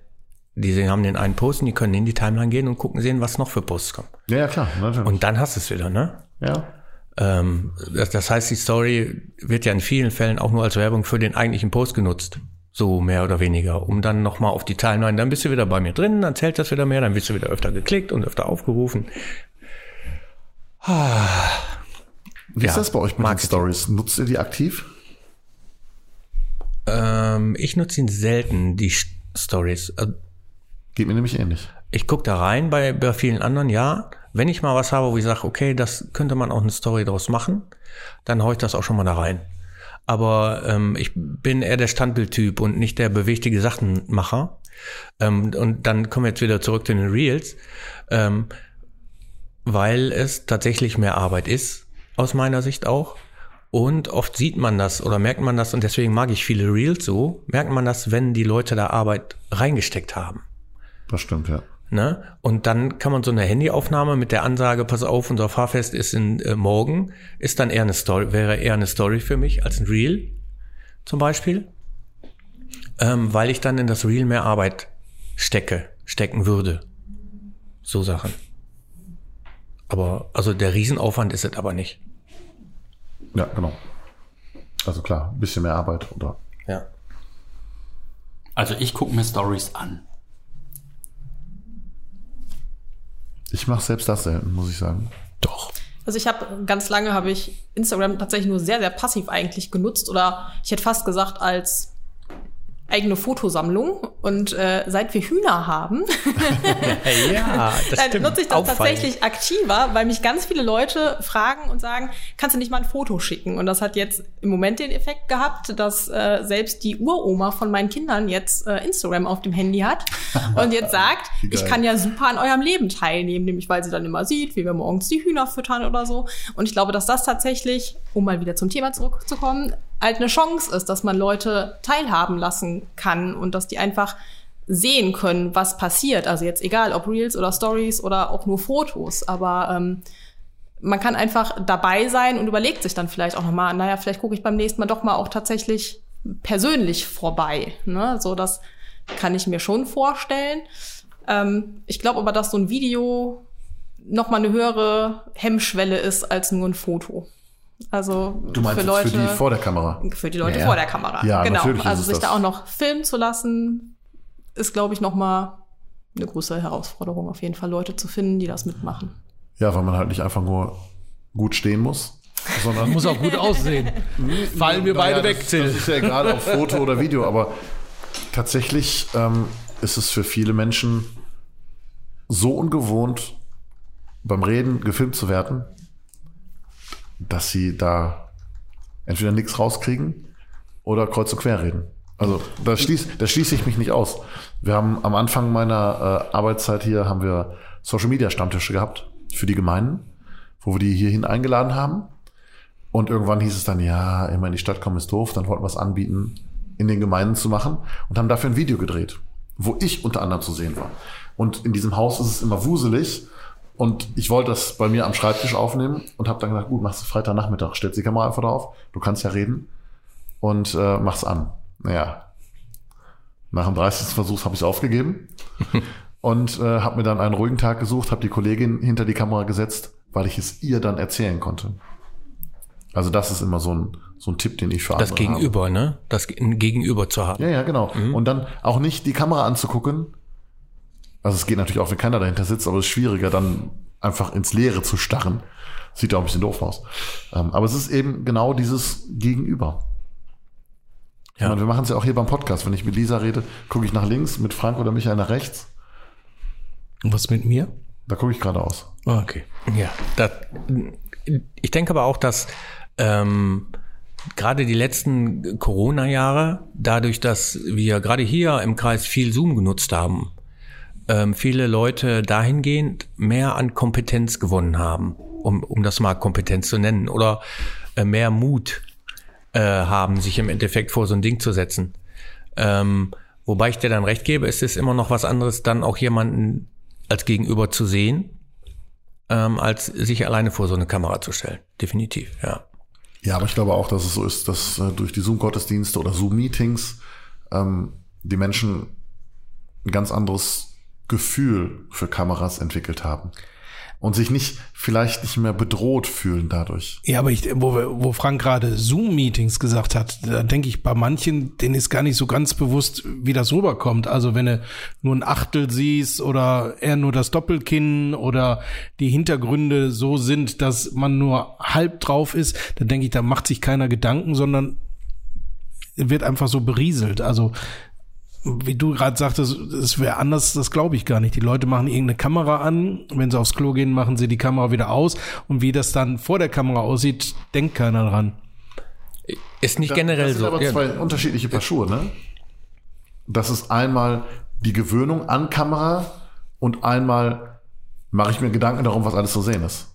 Die haben den einen Post und die können in die Timeline gehen und gucken sehen, was noch für Posts kommen. Ja, ja, klar. Natürlich. Und dann hast du es wieder, ne? ja. Ähm, das, das heißt, die Story wird ja in vielen Fällen auch nur als Werbung für den eigentlichen Post genutzt. So mehr oder weniger, um dann nochmal auf die Timeline, dann bist du wieder bei mir drin, dann zählt das wieder mehr, dann wirst du wieder öfter geklickt und öfter aufgerufen. Wie ist Ja, das bei euch mit den. Stories? Nutzt ihr die aktiv? Ähm, ich nutze ihn selten, die Stories. Äh, Geht mir nämlich ähnlich. Ich gucke da rein bei, bei vielen anderen, ja. Wenn ich mal was habe, wo ich sage, okay, das könnte man auch eine Story draus machen, dann hau ich das auch schon mal da rein. Aber ähm, ich bin eher der Standbildtyp und nicht der bewegtige Sachenmacher. Ähm, und dann kommen wir jetzt wieder zurück zu den Reels, ähm, weil es tatsächlich mehr Arbeit ist, aus meiner Sicht auch. Und oft sieht man das oder merkt man das, und deswegen mag ich viele Reels so, merkt man das, wenn die Leute da Arbeit reingesteckt haben. Das stimmt, ja. Ne? Und dann kann man so eine Handyaufnahme mit der Ansage, pass auf, unser Fahrfest ist in äh, morgen, ist dann eher eine Story, wäre eher eine Story für mich als ein Reel zum Beispiel, ähm, weil ich dann in das Reel mehr Arbeit stecke, stecken würde. So Sachen. Aber, also der Riesenaufwand ist es aber nicht. Ja, genau. Also klar, ein bisschen mehr Arbeit oder Ja. Also ich gucke mir Stories an. Ich mache selbst das selten, muss ich sagen. Doch. Also ich habe ganz lange habe ich Instagram tatsächlich nur sehr sehr passiv eigentlich genutzt oder ich hätte fast gesagt als eigene Fotosammlung und äh, seit wir Hühner haben, [laughs] Ja, das dann stimmt. nutze ich das Auffallend. tatsächlich aktiver, weil mich ganz viele Leute fragen und sagen, kannst du nicht mal ein Foto schicken? Und das hat jetzt im Moment den Effekt gehabt, dass äh, selbst die Uroma von meinen Kindern jetzt äh, Instagram auf dem Handy hat [laughs] und jetzt sagt, ich kann ja super an eurem Leben teilnehmen, nämlich weil sie dann immer sieht, wie wir morgens die Hühner füttern oder so. Und ich glaube, dass das tatsächlich, um mal wieder zum Thema zurückzukommen, halt eine Chance ist, dass man Leute teilhaben lassen kann und dass die einfach sehen können, was passiert. Also jetzt egal, ob Reels oder Stories oder auch nur Fotos, aber ähm, man kann einfach dabei sein und überlegt sich dann vielleicht auch nochmal, naja, vielleicht gucke ich beim nächsten Mal doch mal auch tatsächlich persönlich vorbei. Ne? So, das kann ich mir schon vorstellen. Ähm, ich glaube aber, dass so ein Video noch mal eine höhere Hemmschwelle ist als nur ein Foto. Also Du meinst für Leute, für die vor der Kamera. für die Leute Ja, vor der Kamera. Ja, genau. natürlich ist Also sich das. da auch noch filmen zu lassen, ist, glaube ich, noch mal eine größere Herausforderung, auf jeden Fall Leute zu finden, die das mitmachen. Ja, weil man halt nicht einfach nur gut stehen muss, sondern [laughs] Muss auch gut aussehen. [laughs] Fallen wir beide Naja, weg, das, Till. Das ist ja egal, ob [laughs] Foto oder Video, aber tatsächlich ähm, ist es für viele Menschen so ungewohnt, beim Reden gefilmt zu werden, dass sie da entweder nichts rauskriegen oder kreuz und quer reden. Also da schließe da schließe ich mich nicht aus. Wir haben am Anfang meiner äh, Arbeitszeit hier haben wir Social Media Stammtische gehabt für die Gemeinden, wo wir die hierhin eingeladen haben. Und irgendwann hieß es dann, ja, immer in die Stadt kommen ist doof. Dann wollten wir es anbieten, in den Gemeinden zu machen und haben dafür ein Video gedreht, wo ich unter anderem zu sehen war. Und in diesem Haus ist es immer wuselig. Und ich wollte das bei mir am Schreibtisch aufnehmen und habe dann gesagt, gut, machst du Freitagnachmittag, stellst die Kamera einfach drauf, du kannst ja reden und äh, mach's an. Naja, nach dem 30. Versuch habe ich es aufgegeben [laughs] und äh, habe mir dann einen ruhigen Tag gesucht, habe die Kollegin hinter die Kamera gesetzt, weil ich es ihr dann erzählen konnte. Also das ist immer so ein, so ein Tipp, den ich für Das andere habe. Gegenüber, ne? Das Gegenüber zu haben. Ja, ja, genau. Mhm. Und dann auch nicht die Kamera anzugucken. Also es geht natürlich auch, wenn keiner dahinter sitzt, aber es ist schwieriger, dann einfach ins Leere zu starren. Sieht auch ein bisschen doof aus. Ähm, aber es ist eben genau dieses Gegenüber. Ja. meine, wir machen es ja auch hier beim Podcast. Wenn ich mit Lisa rede, gucke ich nach links, mit Frank oder Michael nach rechts. Und was mit mir? Da gucke ich geradeaus. Ah, Okay. Ja, das, ich denke aber auch, dass ähm, gerade die letzten Corona-Jahre, dadurch, dass wir gerade hier im Kreis viel Zoom genutzt haben, ähm, viele Leute dahingehend mehr an Kompetenz gewonnen haben, um, um das mal Kompetenz zu nennen, oder äh, mehr Mut äh, haben, sich im Endeffekt vor so ein Ding zu setzen. Ähm, wobei ich dir dann recht gebe, es ist immer noch was anderes, dann auch jemanden als Gegenüber zu sehen, ähm, als sich alleine vor so eine Kamera zu stellen. Definitiv, ja. Ja, aber ich glaube auch, dass es so ist, dass äh, durch die Zoom-Gottesdienste oder Zoom-Meetings ähm, die Menschen ein ganz anderes Gefühl für Kameras entwickelt haben. Und sich nicht, vielleicht nicht mehr bedroht fühlen dadurch. Ja, aber ich, wo, wo Frank gerade Zoom-Meetings gesagt hat, da denke ich, bei manchen, denen ist gar nicht so ganz bewusst, wie das rüberkommt. Also wenn du nur ein Achtel siehst oder eher nur das Doppelkinn oder die Hintergründe so sind, dass man nur halb drauf ist, dann denke ich, da macht sich keiner Gedanken, sondern wird einfach so berieselt. Also wie du gerade sagtest, es wäre anders, das glaube ich gar nicht. Die Leute machen irgendeine Kamera an, wenn sie aufs Klo gehen, machen sie die Kamera wieder aus und wie das dann vor der Kamera aussieht, denkt keiner dran. Ist nicht generell das sind so. aber Ja, zwei unterschiedliche Paar Schuhe, ne? Das ist einmal die Gewöhnung an Kamera und einmal mache ich mir Gedanken darum, was alles zu sehen ist.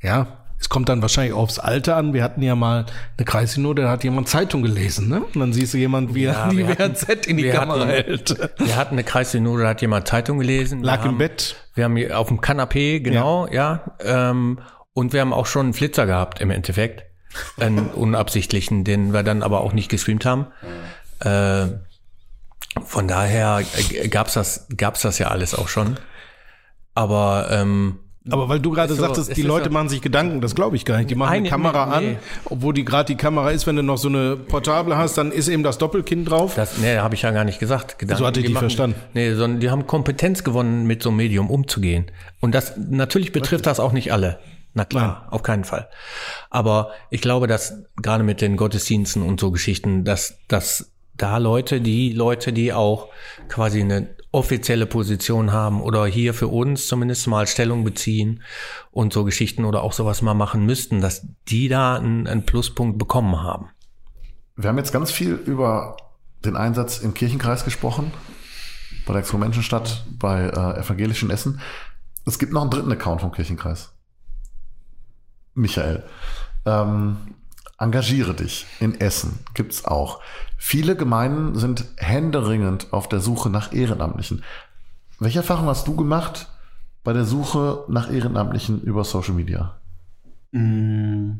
Ja, es kommt dann wahrscheinlich aufs Alter an. Wir hatten ja mal eine Kreissynode, da hat jemand Zeitung gelesen, ne? Und dann siehst du jemand, wie er Ja, die wir hatten- WHZ in die wir Kamera hatten- hält. Wir hatten eine Kreissynode, da hat jemand Zeitung gelesen. Wir Lag im haben- Bett. Wir haben hier auf dem Kanapee, genau, ja. ähm, und wir haben auch schon einen Flitzer gehabt im Endeffekt. Einen unabsichtlichen, den wir dann aber auch nicht gestreamt haben. Äh, von daher äh, gab's das, gab's das ja alles auch schon. Aber ähm, Aber weil du gerade so- sagtest, es die Leute so- machen sich Gedanken, das glaube ich gar nicht. Die machen eine Eine- Kamera nee, nee. an, obwohl die gerade die Kamera ist, wenn du noch so eine Portable hast, dann ist eben das Doppelkinn drauf. Das, nee, habe ich ja gar nicht gesagt. Gedanken, So hatte ich die verstanden. Nee, sondern die haben Kompetenz gewonnen, mit so einem Medium umzugehen. Und das, natürlich betrifft das auch nicht alle. Na klar, auf keinen Fall. Aber ich glaube, dass gerade mit den Gottesdiensten und so Geschichten, dass, dass da Leute, die Leute, die auch quasi eine offizielle Position haben oder hier für uns zumindest mal Stellung beziehen und so Geschichten oder auch sowas mal machen müssten, dass die da einen, einen Pluspunkt bekommen haben. Wir haben jetzt ganz viel über den Einsatz im Kirchenkreis gesprochen, bei der Expo-Menschenstadt, bei äh, evangelischen Essen. Es gibt noch einen dritten Account vom Kirchenkreis. Michael, ähm, engagiere dich in Essen, gibt's auch. Viele Gemeinden sind händeringend auf der Suche nach Ehrenamtlichen. Welche Erfahrung hast du gemacht bei der Suche nach Ehrenamtlichen über Social Media? Mm.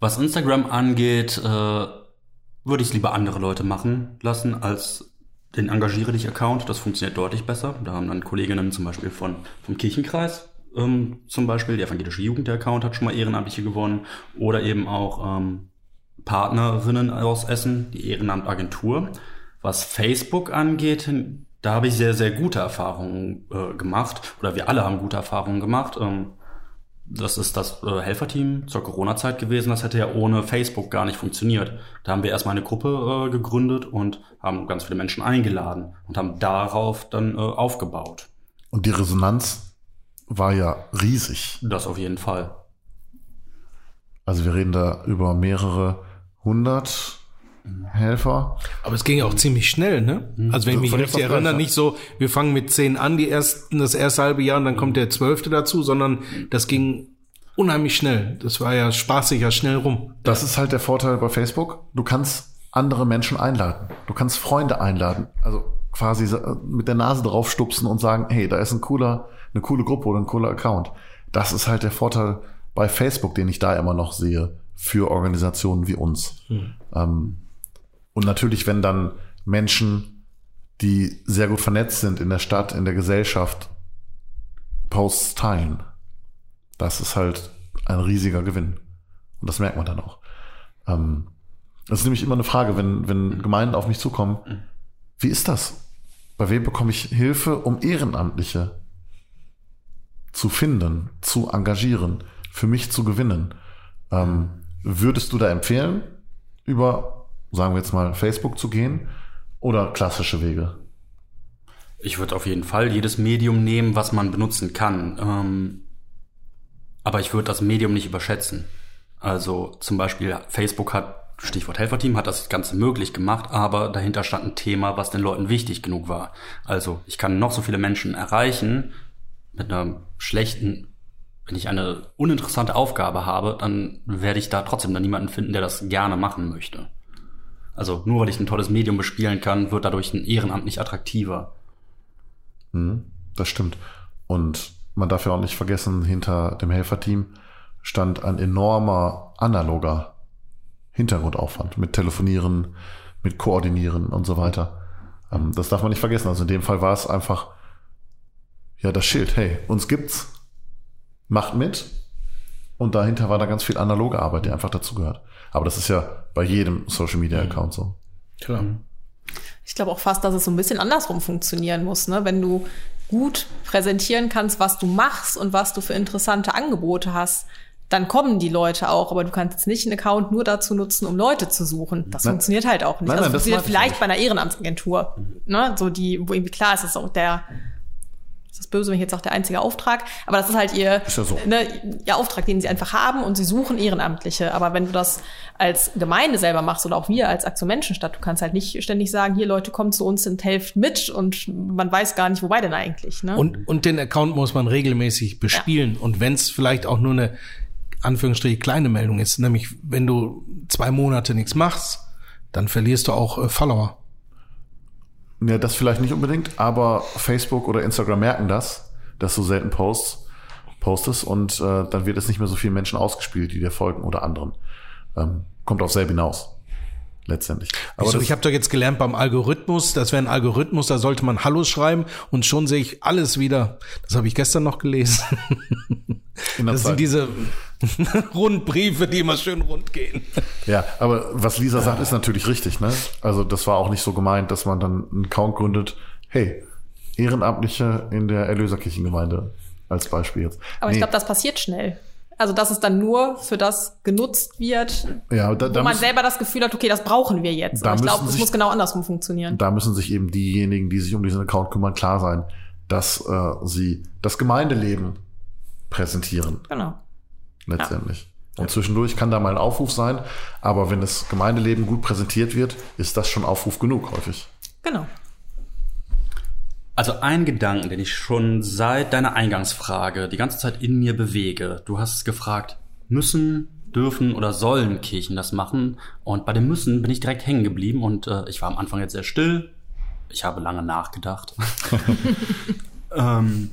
Was Instagram angeht, äh, würde ich es lieber andere Leute machen lassen als den Engagiere dich Account. Das funktioniert deutlich besser. Da haben dann Kolleginnen zum Beispiel von, vom Kirchenkreis ähm, zum Beispiel, die evangelische Jugend, der Account hat schon mal Ehrenamtliche gewonnen. Oder eben auch ähm, Partnerinnen aus Essen, die Ehrenamtagentur. Was Facebook angeht, da habe ich sehr, sehr gute Erfahrungen äh, gemacht. Oder wir alle haben gute Erfahrungen gemacht. Ähm, das ist das äh, Helferteam zur Corona-Zeit gewesen. Das hätte ja ohne Facebook gar nicht funktioniert. Da haben wir erstmal eine Gruppe äh, gegründet und haben ganz viele Menschen eingeladen und haben darauf dann äh, aufgebaut. Und die Resonanz war ja riesig. Das auf jeden Fall. Also wir reden da über mehrere hundert Helfer. Aber es ging ja auch ziemlich schnell, ne? Also wenn ich mich Von richtig erinnere, nicht so, wir fangen mit zehn an, die ersten, das erste halbe Jahr und dann kommt der zwölfte dazu, sondern das ging unheimlich schnell. Das war ja spaßig, ja schnell rum. Das ist halt der Vorteil bei Facebook. Du kannst andere Menschen einladen. Du kannst Freunde einladen. Also quasi sa- mit der Nase drauf stupsen und sagen, hey, da ist ein cooler, eine coole Gruppe oder ein cooler Account. Das ist halt der Vorteil bei Facebook, den ich da immer noch sehe für Organisationen wie uns. Ähm, und natürlich, wenn dann Menschen, die sehr gut vernetzt sind in der Stadt, in der Gesellschaft, Posts teilen. Das ist halt ein riesiger Gewinn. Und das merkt man dann auch. Ähm, das ist nämlich immer eine Frage, wenn, wenn Gemeinden auf mich zukommen, wie ist das? Bei wem bekomme ich Hilfe, um Ehrenamtliche zu finden, zu engagieren, für mich zu gewinnen? Ähm, würdest du da empfehlen, über, sagen wir jetzt mal, Facebook zu gehen oder klassische Wege? Ich würde auf jeden Fall jedes Medium nehmen, was man benutzen kann. Ähm, aber ich würde das Medium nicht überschätzen. Also zum Beispiel Facebook hat, Stichwort Helferteam, hat das Ganze möglich gemacht, aber dahinter stand ein Thema, was den Leuten wichtig genug war. Also ich kann noch so viele Menschen erreichen mit einer schlechten, wenn ich eine uninteressante Aufgabe habe, dann werde ich da trotzdem dann niemanden finden, der das gerne machen möchte. Also nur weil ich ein tolles Medium bespielen kann, wird dadurch ein Ehrenamt nicht attraktiver. Mhm, das stimmt. Und man darf ja auch nicht vergessen, hinter dem Helferteam stand ein enormer analoger Hintergrundaufwand mit Telefonieren, mit Koordinieren und so weiter. Ähm, das darf man nicht vergessen. Also in dem Fall war es einfach, ja, das Schild, hey, uns gibt's, macht mit. Und dahinter war da ganz viel analoge Arbeit, die einfach dazugehört. Aber das ist ja bei jedem Social Media Account so. Klar. Ich glaube auch fast, dass es so ein bisschen andersrum funktionieren muss, ne? Wenn du gut präsentieren kannst, was du machst und was du für interessante Angebote hast, dann kommen die Leute auch, aber du kannst jetzt nicht einen Account nur dazu nutzen, um Leute zu suchen. Das Nein. funktioniert halt auch nicht. Nein, das nein, das funktioniert vielleicht bei einer Ehrenamtsagentur, ne? So die, wo irgendwie klar ist, das ist auch der, ist das böse, wenn ich jetzt sage, der einzige Auftrag, aber das ist halt ihr, Ist ja so. ne, ihr Auftrag, den sie einfach haben und sie suchen Ehrenamtliche. Aber wenn du das als Gemeinde selber machst oder auch wir als Aktion Menschenstadt, du kannst halt nicht ständig sagen, hier Leute, kommt zu uns und helft mit und man weiß gar nicht, wobei denn eigentlich, ne? Und, und den Account muss man regelmäßig bespielen. Und wenn es vielleicht auch nur eine Anführungsstrich kleine Meldung ist, nämlich wenn du zwei Monate nichts machst, dann verlierst du auch äh, Follower. Ja, das vielleicht nicht unbedingt, aber Facebook oder Instagram merken das, dass du selten posts, postest und äh, dann wird es nicht mehr so vielen Menschen ausgespielt, die dir folgen oder anderen. Ähm, kommt auf selbe hinaus. Letztendlich. Aber das, ich habe doch jetzt gelernt beim Algorithmus, das wäre ein Algorithmus, da sollte man Hallo schreiben und schon sehe ich alles wieder. Das habe ich gestern noch gelesen. [laughs] Das Zeit. sind diese [laughs] Rundbriefe, die immer schön rund gehen. Ja, aber was Lisa sagt, ist natürlich richtig. Ne? Also das war auch nicht so gemeint, dass man dann einen Account gründet. Hey, Ehrenamtliche in der Erlöserkirchengemeinde als Beispiel jetzt. Aber ich Nee, glaube, das passiert schnell. Also, dass es dann nur für das genutzt wird, ja, da, wo da, man müssen, selber das Gefühl hat, okay, das brauchen wir jetzt. Da ich glaube, es muss genau andersrum funktionieren. da müssen sich eben diejenigen, die sich um diesen Account kümmern, klar sein, dass äh, sie das Gemeindeleben präsentieren. Genau. letztendlich. Und zwischendurch kann da mal ein Aufruf sein, aber wenn das Gemeindeleben gut präsentiert wird, ist das schon Aufruf genug häufig. Genau. Also ein Gedanken, den ich schon seit deiner Eingangsfrage die ganze Zeit in mir bewege. Du hast gefragt, müssen, dürfen oder sollen Kirchen das machen? Und bei dem müssen bin ich direkt hängen geblieben und äh, ich war am Anfang jetzt sehr still. Ich habe lange nachgedacht. [laughs] ähm,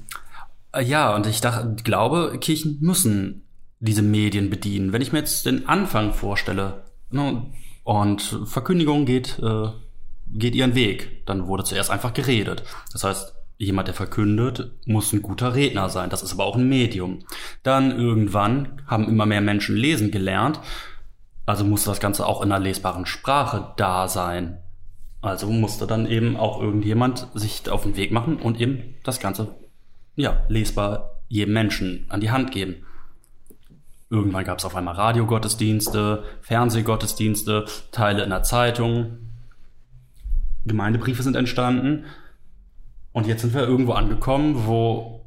äh, ja, und ich dachte, glaube, Kirchen müssen diese Medien bedienen. Wenn ich mir jetzt den Anfang vorstelle, ne, und Verkündigung geht, äh, geht ihren Weg, dann wurde zuerst einfach geredet. Das heißt, jemand, der verkündet, muss ein guter Redner sein. Das ist aber auch ein Medium. Dann irgendwann haben immer mehr Menschen lesen gelernt. Also musste das Ganze auch in einer lesbaren Sprache da sein. Also musste dann eben auch irgendjemand sich auf den Weg machen und eben das Ganze, ja, lesbar jedem Menschen an die Hand geben. Irgendwann gab es auf einmal Radiogottesdienste, Fernsehgottesdienste, Teile in der Zeitung. Gemeindebriefe sind entstanden. Und jetzt sind wir irgendwo angekommen, wo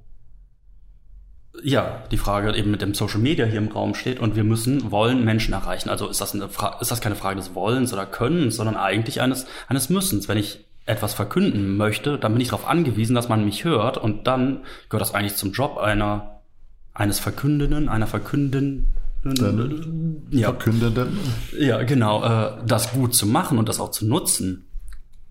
ja die Frage eben mit dem Social Media hier im Raum steht und wir müssen, wollen Menschen erreichen. Also ist das, eine Fra ist das keine Frage des Wollens oder Könnens, sondern eigentlich eines, eines Müssens. Wenn ich etwas verkünden möchte, dann bin ich darauf angewiesen, dass man mich hört und dann gehört das eigentlich zum Job einer, eines Verkündenden, einer Verkündenden. Ja, Verkündenden ja, genau, äh, das gut zu machen und das auch zu nutzen.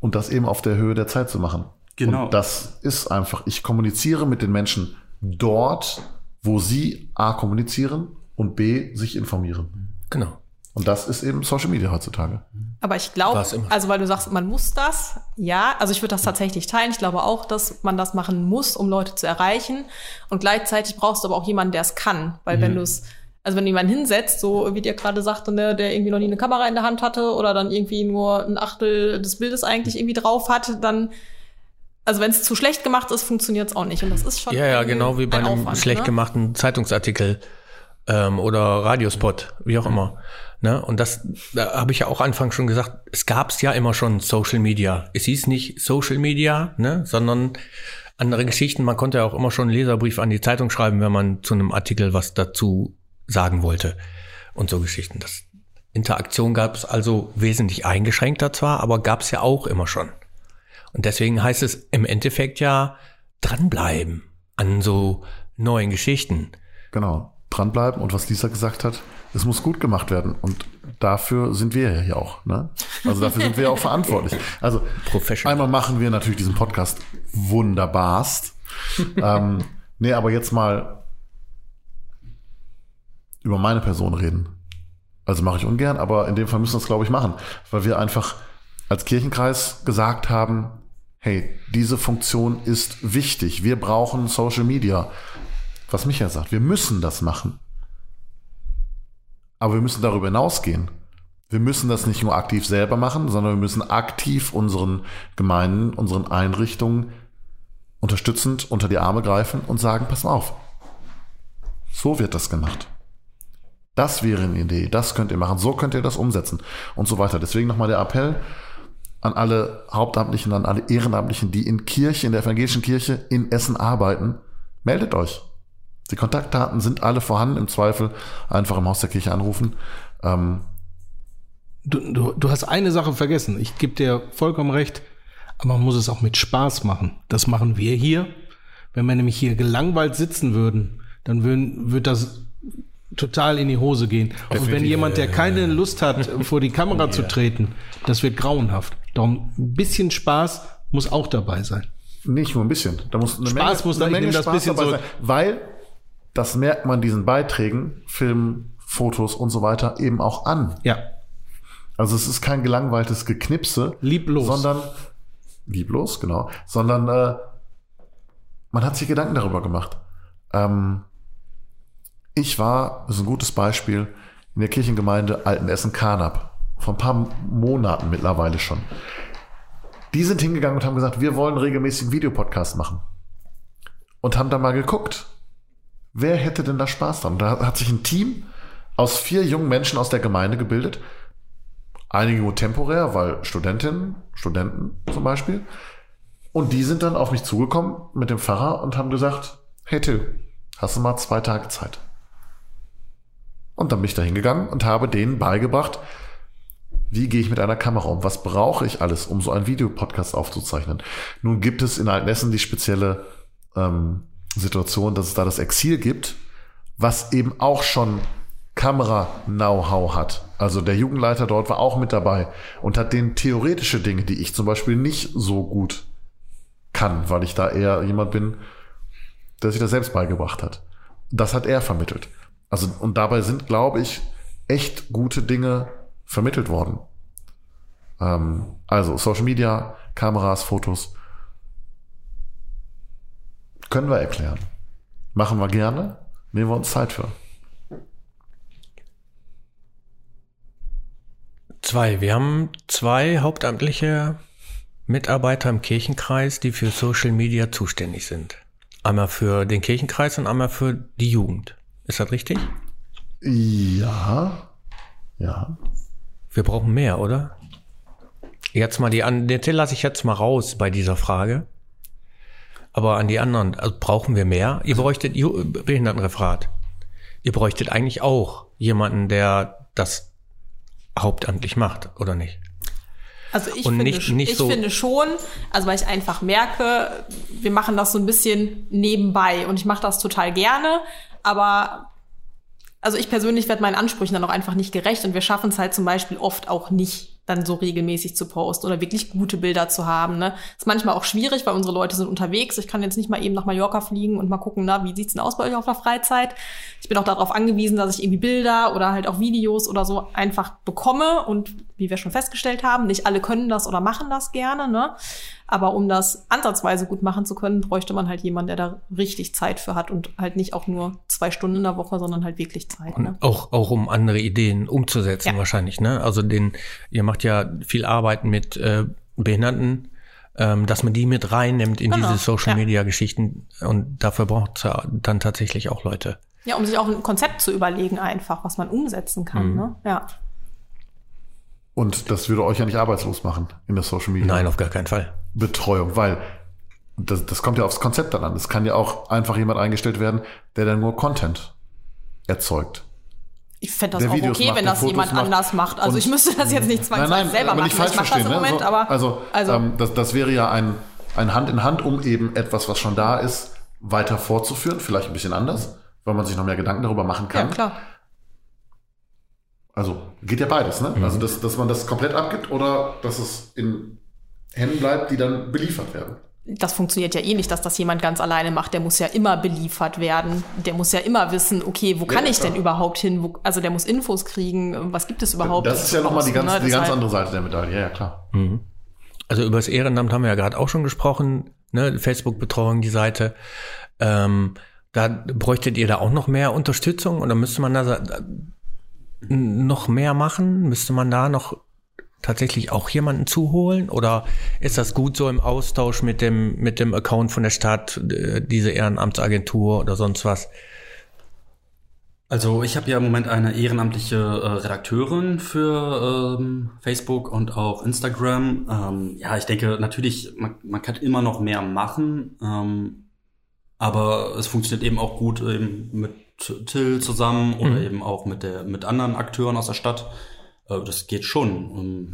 Und das eben auf der Höhe der Zeit zu machen. Genau. Und das ist einfach, ich kommuniziere mit den Menschen dort, wo sie A kommunizieren und B sich informieren. Genau. Und das ist eben Social Media heutzutage. Aber ich glaube, also weil du sagst, man muss das, ja, also ich würde das tatsächlich teilen. Ich glaube auch, dass man das machen muss, um Leute zu erreichen. Und gleichzeitig brauchst du aber auch jemanden, der es kann. Weil wenn du es, also wenn du jemanden hinsetzt, so wie dir gerade sagte, ne, der irgendwie noch nie eine Kamera in der Hand hatte oder dann irgendwie nur ein Achtel des Bildes eigentlich irgendwie drauf hat, dann, also wenn es zu schlecht gemacht ist, funktioniert es auch nicht. Und das ist schon Ja, ja, genau wie bei ein einem Aufwand, schlecht ne? gemachten Zeitungsartikel ähm, oder Radiospot, wie auch immer. Ne? Und das da habe ich ja auch anfangs schon gesagt, es gab's ja immer schon Social Media. Es hieß nicht Social Media, ne? sondern andere Geschichten. Man konnte ja auch immer schon einen Leserbrief an die Zeitung schreiben, wenn man zu einem Artikel was dazu sagen wollte. Und so Geschichten. Das Interaktion gab's also wesentlich eingeschränkter zwar, aber gab's ja auch immer schon. Und deswegen heißt es im Endeffekt ja dranbleiben an so neuen Geschichten. Genau. Dranbleiben und was Lisa gesagt hat, es muss gut gemacht werden. Und dafür sind wir ja hier auch. Ne? Also dafür sind wir auch [laughs] verantwortlich. Also einmal machen wir natürlich diesen Podcast wunderbarst. [laughs] ähm, nee, aber jetzt mal über meine Person reden. Also mache ich ungern, aber in dem Fall müssen wir es, glaube ich, machen, weil wir einfach als Kirchenkreis gesagt haben, hey, diese Funktion ist wichtig. Wir brauchen Social Media. Was Michael sagt, wir müssen das machen. Aber wir müssen darüber hinausgehen. Wir müssen das nicht nur aktiv selber machen, sondern wir müssen aktiv unseren Gemeinden, unseren Einrichtungen unterstützend unter die Arme greifen und sagen, pass mal auf. So wird das gemacht. Das wäre eine Idee, das könnt ihr machen, so könnt ihr das umsetzen und so weiter. Deswegen nochmal der Appell an alle Hauptamtlichen, an alle Ehrenamtlichen, die in Kirche, in der evangelischen Kirche in Essen arbeiten. Meldet euch. Die Kontaktdaten sind alle vorhanden. Im Zweifel einfach im Haus der Kirche anrufen. Ähm, Du, du, du hast eine Sache vergessen. Ich gebe dir vollkommen recht, aber man muss es auch mit Spaß machen. Das machen wir hier. Wenn wir nämlich hier gelangweilt sitzen würden, dann würden, wird das total in die Hose gehen. Und wenn jemand, der keine Lust hat, [laughs] vor die Kamera zu treten, das wird grauenhaft. Darum ein bisschen Spaß muss auch dabei sein. Nicht nur ein bisschen. Da muss eine Spaß Menge, muss da- eine Menge Spaß bisschen dabei zurück. sein, weil das merkt man diesen Beiträgen, Filmen, Fotos und so weiter eben auch an. Ja. Also es ist kein gelangweiltes Geknipse, Lieblos. sondern lieblos, genau, sondern äh, man hat sich Gedanken darüber gemacht. Ähm, ich war, das ist ein gutes Beispiel, in der Kirchengemeinde Altenessen-Karnap. Vor ein paar Monaten mittlerweile schon. Die sind hingegangen und haben gesagt, wir wollen regelmäßig Videopodcast machen. Und haben da mal geguckt, wer hätte denn da Spaß dran? Da hat sich ein Team aus vier jungen Menschen aus der Gemeinde gebildet. Einige nur temporär, weil Studentinnen, Studenten zum Beispiel. Und die sind dann auf mich zugekommen mit dem Pfarrer und haben gesagt, hey Till, hast du mal zwei Tage Zeit? Und dann bin ich da hingegangen und habe denen beigebracht, wie gehe ich mit einer Kamera um? Was brauche ich alles, um so einen Videopodcast aufzuzeichnen? Nun gibt es in Altenessen die spezielle ähm, Situation, dass es da das Exil gibt, was eben auch schon Kamera-Know-how hat. Also der Jugendleiter dort war auch mit dabei und hat den theoretische Dinge, die ich zum Beispiel nicht so gut kann, weil ich da eher jemand bin, der sich das selbst beigebracht hat. Das hat er vermittelt. Also, und dabei sind, glaube ich, echt gute Dinge vermittelt worden. Ähm, also Social Media, Kameras, Fotos. Können wir erklären. Machen wir gerne. Nehmen wir uns Zeit für. Zwei. Wir haben zwei hauptamtliche Mitarbeiter im Kirchenkreis, die für Social Media zuständig sind. Einmal für den Kirchenkreis und einmal für die Jugend. Ist das richtig? Ja. Ja. Wir brauchen mehr, oder? Jetzt mal die an, den Till lasse ich jetzt mal raus bei dieser Frage. Aber an die anderen, also brauchen wir mehr? Ihr bräuchtet Behindertenreferat. Ihr bräuchtet eigentlich auch jemanden, der das hauptamtlich macht, oder nicht? Also ich, finde, nicht- nicht ich so- finde schon, also weil ich einfach merke, wir machen das so ein bisschen nebenbei und ich mache das total gerne, aber also ich persönlich werde meinen Ansprüchen dann auch einfach nicht gerecht und wir schaffen es halt zum Beispiel oft auch nicht, dann so regelmäßig zu posten oder wirklich gute Bilder zu haben. Ne? Ist manchmal auch schwierig, weil unsere Leute sind unterwegs. Ich kann jetzt nicht mal eben nach Mallorca fliegen und mal gucken, na, wie sieht's denn aus bei euch auf der Freizeit? Ich bin auch darauf angewiesen, dass ich irgendwie Bilder oder halt auch Videos oder so einfach bekomme und wie wir schon festgestellt haben, nicht alle können das oder machen das gerne, ne? Aber um das ansatzweise gut machen zu können, bräuchte man halt jemanden, der da richtig Zeit für hat und halt nicht auch nur zwei Stunden in der Woche, sondern halt wirklich Zeit. Ne? Auch, auch um andere Ideen umzusetzen Ja. wahrscheinlich, ne? Also den, ihr macht ja viel Arbeit mit äh, Behinderten, ähm, dass man die mit reinnimmt in Genau, diese Social ja. Media Geschichten und dafür braucht es ja dann tatsächlich auch Leute. Ja, um sich auch ein Konzept zu überlegen, einfach, was man umsetzen kann. Mhm. Ne? Ja. Und das würde euch ja nicht arbeitslos machen in der Social Media Nein, auf gar keinen Fall. Betreuung, weil das, das kommt ja aufs Konzept dann an. Es kann ja auch einfach jemand eingestellt werden, der dann nur Content erzeugt. Ich fände das Der auch Videos okay, macht, wenn das Fotos jemand macht. anders macht. Also Und- ich müsste das jetzt nicht zwangsweise selber machen. nicht falsch ich mache das verstehen. im ne? Moment, so, aber also, also ähm, das, das wäre ja ein, ein Hand in Hand, um eben etwas, was schon da ist, weiter fortzuführen. Vielleicht ein bisschen anders, weil man sich noch mehr Gedanken darüber machen ja kann. klar. Also geht ja beides, ne? Mhm. Also dass, dass man das komplett abgibt oder dass es in Händen bleibt, die dann beliefert werden. Das funktioniert ja eh nicht, dass das jemand ganz alleine macht. Der muss ja immer beliefert werden. Der muss ja immer wissen, okay, wo kann Ja, ich denn überhaupt hin? Wo, also der muss Infos kriegen. Was gibt es überhaupt? Das ist ja nochmal die ganz, ne? die ganz andere Seite der Medaille, ja, ja klar. Also über das Ehrenamt haben wir ja gerade auch schon gesprochen, ne? Facebook-Betreuung, die Seite. Ähm, da bräuchtet ihr da auch noch mehr Unterstützung oder müsste man da noch mehr machen? Müsste man da noch tatsächlich auch jemanden zuholen? Oder ist das gut so im Austausch mit dem, mit dem Account von der Stadt, äh, diese Ehrenamtsagentur oder sonst was? Also ich habe ja im Moment eine ehrenamtliche äh, Redakteurin für ähm, Facebook und auch Instagram. Ähm, ja, ich denke natürlich, man, man kann immer noch mehr machen, ähm, aber es funktioniert eben auch gut eben mit Till zusammen oder eben auch mit der mit anderen Akteuren aus der Stadt. Äh, das geht schon. Ähm,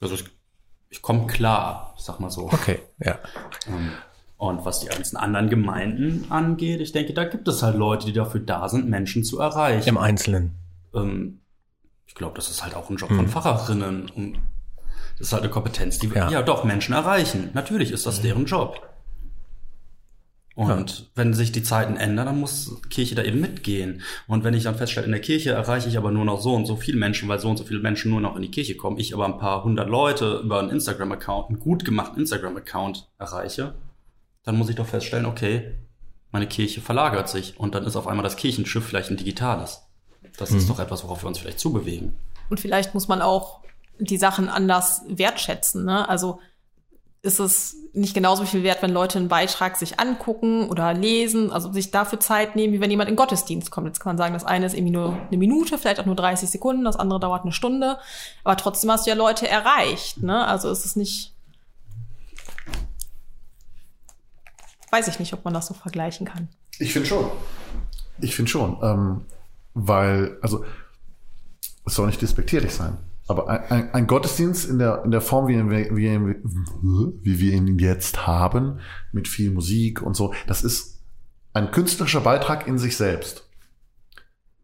also ich, ich komme klar, ich sag mal so. Okay, ja. Ähm, Und was die ganzen anderen Gemeinden angeht, ich denke, da gibt es halt Leute, die dafür da sind, Menschen zu erreichen. Im Einzelnen. Ähm, ich glaube, das ist halt auch ein Job von Pfarrerinnen. Und das ist halt eine Kompetenz, die Ja. ja, doch Menschen erreichen. Natürlich ist das deren Job. Und wenn sich die Zeiten ändern, dann muss Kirche da eben mitgehen. Und wenn ich dann feststelle, in der Kirche erreiche ich aber nur noch so und so viele Menschen, weil so und so viele Menschen nur noch in die Kirche kommen, ich aber ein paar hundert Leute über einen Instagram-Account, einen gut gemachten Instagram-Account erreiche, dann muss ich doch feststellen, okay, meine Kirche verlagert sich und dann ist auf einmal das Kirchenschiff vielleicht ein digitales. Das ist doch etwas, worauf wir uns vielleicht zubewegen. Und vielleicht muss man auch die Sachen anders wertschätzen. Ne? Also ist es nicht genauso viel wert, wenn Leute einen Beitrag sich angucken oder lesen, also sich dafür Zeit nehmen, wie wenn jemand in Gottesdienst kommt. Jetzt kann man sagen, das eine ist irgendwie nur eine Minute, vielleicht auch nur 30 Sekunden, das andere dauert eine Stunde. Aber trotzdem hast du ja Leute erreicht. Ne? Also ist es nicht. Weiß ich nicht, ob man das so vergleichen kann. Ich finde schon. Ich finde schon. Ähm, weil, also, es soll nicht despektierlich sein. Aber ein, ein, Gottesdienst in der, in der Form, wie, wir- wie, wie wir ihn jetzt haben, mit viel Musik und so, das ist ein künstlerischer Beitrag in sich selbst.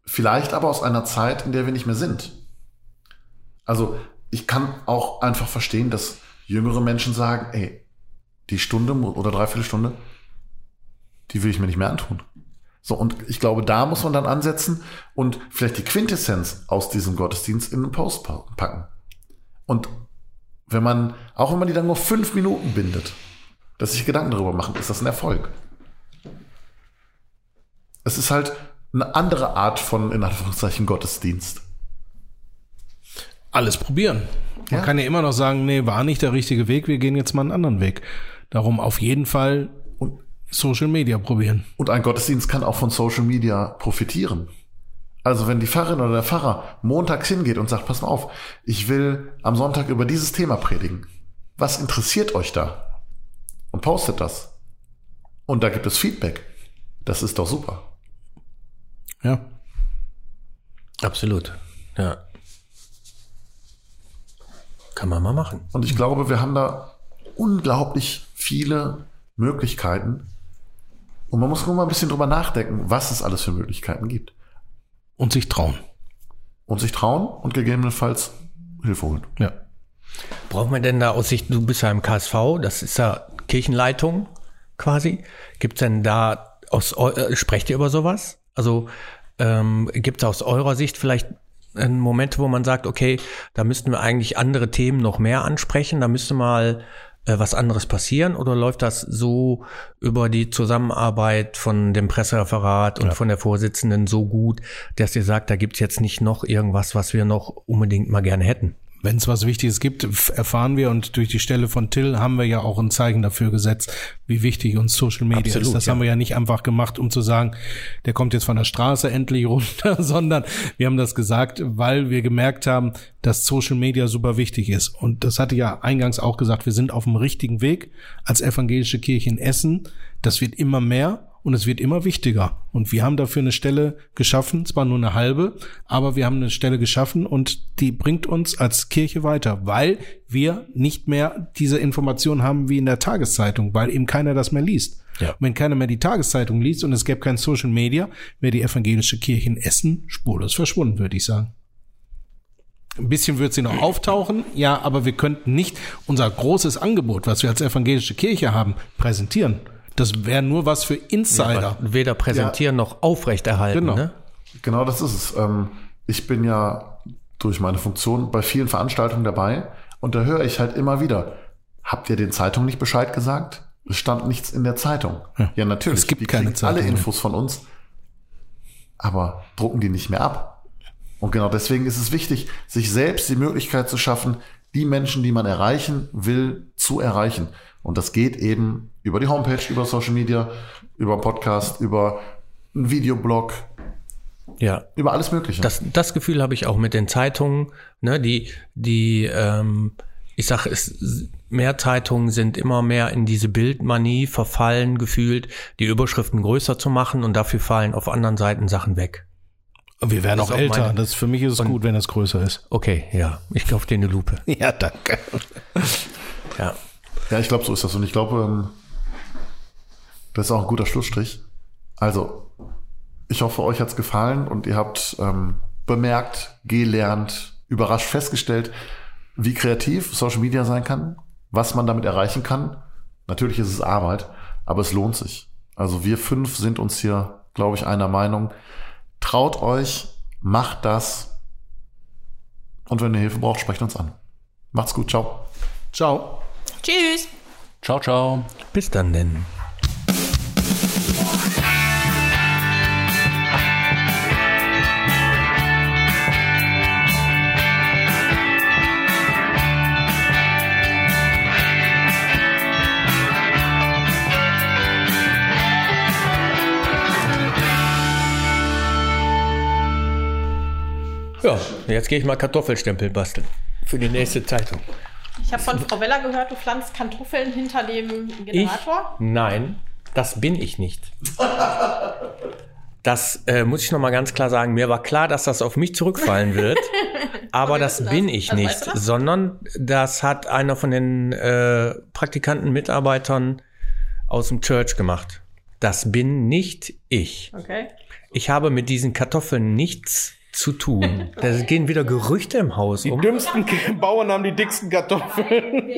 Vielleicht aber aus einer Zeit, in der wir nicht mehr sind. Also, ich kann auch einfach verstehen, dass jüngere Menschen sagen, ey, die Stunde oder dreiviertel Stunde, die will ich mir nicht mehr antun. So, und ich glaube, da muss man dann ansetzen und vielleicht die Quintessenz aus diesem Gottesdienst in einen Post pa- packen. Und wenn man, auch wenn man die dann nur fünf Minuten bindet, dass sich Gedanken darüber machen, ist das ein Erfolg. Es ist halt eine andere Art von, in Anführungszeichen, Gottesdienst. Alles probieren. Man Ja. kann ja immer noch sagen, nee, war nicht der richtige Weg, wir gehen jetzt mal einen anderen Weg. Darum auf jeden Fall Social Media probieren. und ein Gottesdienst kann auch von Social Media profitieren. Also wenn die Pfarrerin oder der Pfarrer montags hingeht und sagt, pass mal auf, ich will am Sonntag über dieses Thema predigen. Was interessiert euch da? Und postet das. Und da gibt es Feedback. Das ist doch super. Ja. Absolut. Ja. Kann man mal machen. Und ich glaube, wir haben da unglaublich viele Möglichkeiten. Und man muss nur mal ein bisschen drüber nachdenken, was es alles für Möglichkeiten gibt. Und sich trauen. Und sich trauen und gegebenenfalls Hilfe holen. Ja. Braucht man denn da aus Sicht, du bist ja im KSV, das ist ja Kirchenleitung quasi. Gibt es denn da aus äh, sprecht ihr über sowas? Also ähm, gibt es aus eurer Sicht vielleicht einen Moment, wo man sagt, okay, da müssten wir eigentlich andere Themen noch mehr ansprechen, da müsste mal äh, was anderes passieren oder läuft das so über die Zusammenarbeit von dem Pressereferat und von der Vorsitzenden so gut, dass ihr sagt, da gibt's jetzt nicht noch irgendwas, was wir noch unbedingt mal gerne hätten? Wenn es was Wichtiges gibt, erfahren wir und durch die Stelle von Till haben wir ja auch ein Zeichen dafür gesetzt, wie wichtig uns Social Media Absolut, ist. Das ja. haben wir ja nicht einfach gemacht, um zu sagen, der kommt jetzt von der Straße endlich [laughs] runter, sondern wir haben das gesagt, weil wir gemerkt haben, dass Social Media super wichtig ist. Und das hatte ja eingangs auch gesagt, wir sind auf dem richtigen Weg als evangelische Kirche in Essen. Das wird immer mehr und es wird immer wichtiger. Und wir haben dafür eine Stelle geschaffen, zwar nur eine halbe, aber wir haben eine Stelle geschaffen und die bringt uns als Kirche weiter, weil wir nicht mehr diese Informationen haben wie in der Tageszeitung, weil eben keiner das mehr liest. Ja. Und wenn keiner mehr die Tageszeitung liest und es gäbe kein Social Media, wäre die evangelische Kirche in Essen spurlos verschwunden, würde ich sagen. Ein bisschen wird sie noch auftauchen, ja, aber wir könnten nicht unser großes Angebot, was wir als evangelische Kirche haben, präsentieren. Das wäre nur was für Insider. Weder präsentieren noch aufrechterhalten. Genau. Ne? Genau das ist es. Ähm, ich bin ja durch meine Funktion bei vielen Veranstaltungen dabei und da höre ich halt immer wieder, habt ihr den Zeitungen nicht Bescheid gesagt? Es stand nichts in der Zeitung. Ja, natürlich. Es gibt die keine kriegen alle. Infos von uns, aber drucken die nicht mehr ab. Und genau deswegen ist es wichtig, sich selbst die Möglichkeit zu schaffen, die Menschen, die man erreichen will, zu erreichen. Und das geht eben über die Homepage, über Social Media, über Podcast, über einen Videoblog, Ja. über alles Mögliche. Das, das Gefühl habe ich auch mit den Zeitungen, ne, die, die, ähm, ich sage, es, mehr Zeitungen sind immer mehr in diese Bildmanie verfallen, gefühlt, die Überschriften größer zu machen und dafür fallen auf anderen Seiten Sachen weg. Wir werden Das auch älter. meine- das für mich ist es gut, wenn es größer ist. Okay, ja, ich kaufe dir eine Lupe. [laughs] Ja, danke. Ja. Ja, ich glaube, so ist das. Und ich glaube, ähm, das ist auch ein guter Schlussstrich. Also, ich hoffe, euch hat's gefallen und ihr habt ähm, bemerkt, gelernt, überrascht festgestellt, wie kreativ Social Media sein kann, was man damit erreichen kann. Natürlich ist es Arbeit, aber es lohnt sich. Also wir fünf sind uns hier, glaube ich, einer Meinung. Traut euch, macht das. Und wenn ihr Hilfe braucht, sprecht uns an. Macht's gut, ciao. Ciao. Tschüss. Ciao, ciao. Bis dann denn. Ja, jetzt gehe ich mal Kartoffelstempel basteln. Für die nächste Zeitung. Ich habe von Frau Weller gehört, du pflanzt Kartoffeln hinter dem Ich? Generator. Nein, das bin ich nicht. Das äh, muss ich noch mal ganz klar sagen. Mir war klar, dass das auf mich zurückfallen wird, [laughs] aber das bin das? ich Also nicht, weißt du sondern das hat einer von den äh, Praktikanten, Mitarbeitern aus dem Church gemacht. Das bin nicht ich. Okay. Ich habe mit diesen Kartoffeln nichts zu tun. Da gehen wieder Gerüchte im Haus Die um. dümmsten Bauern haben die dicksten Kartoffeln.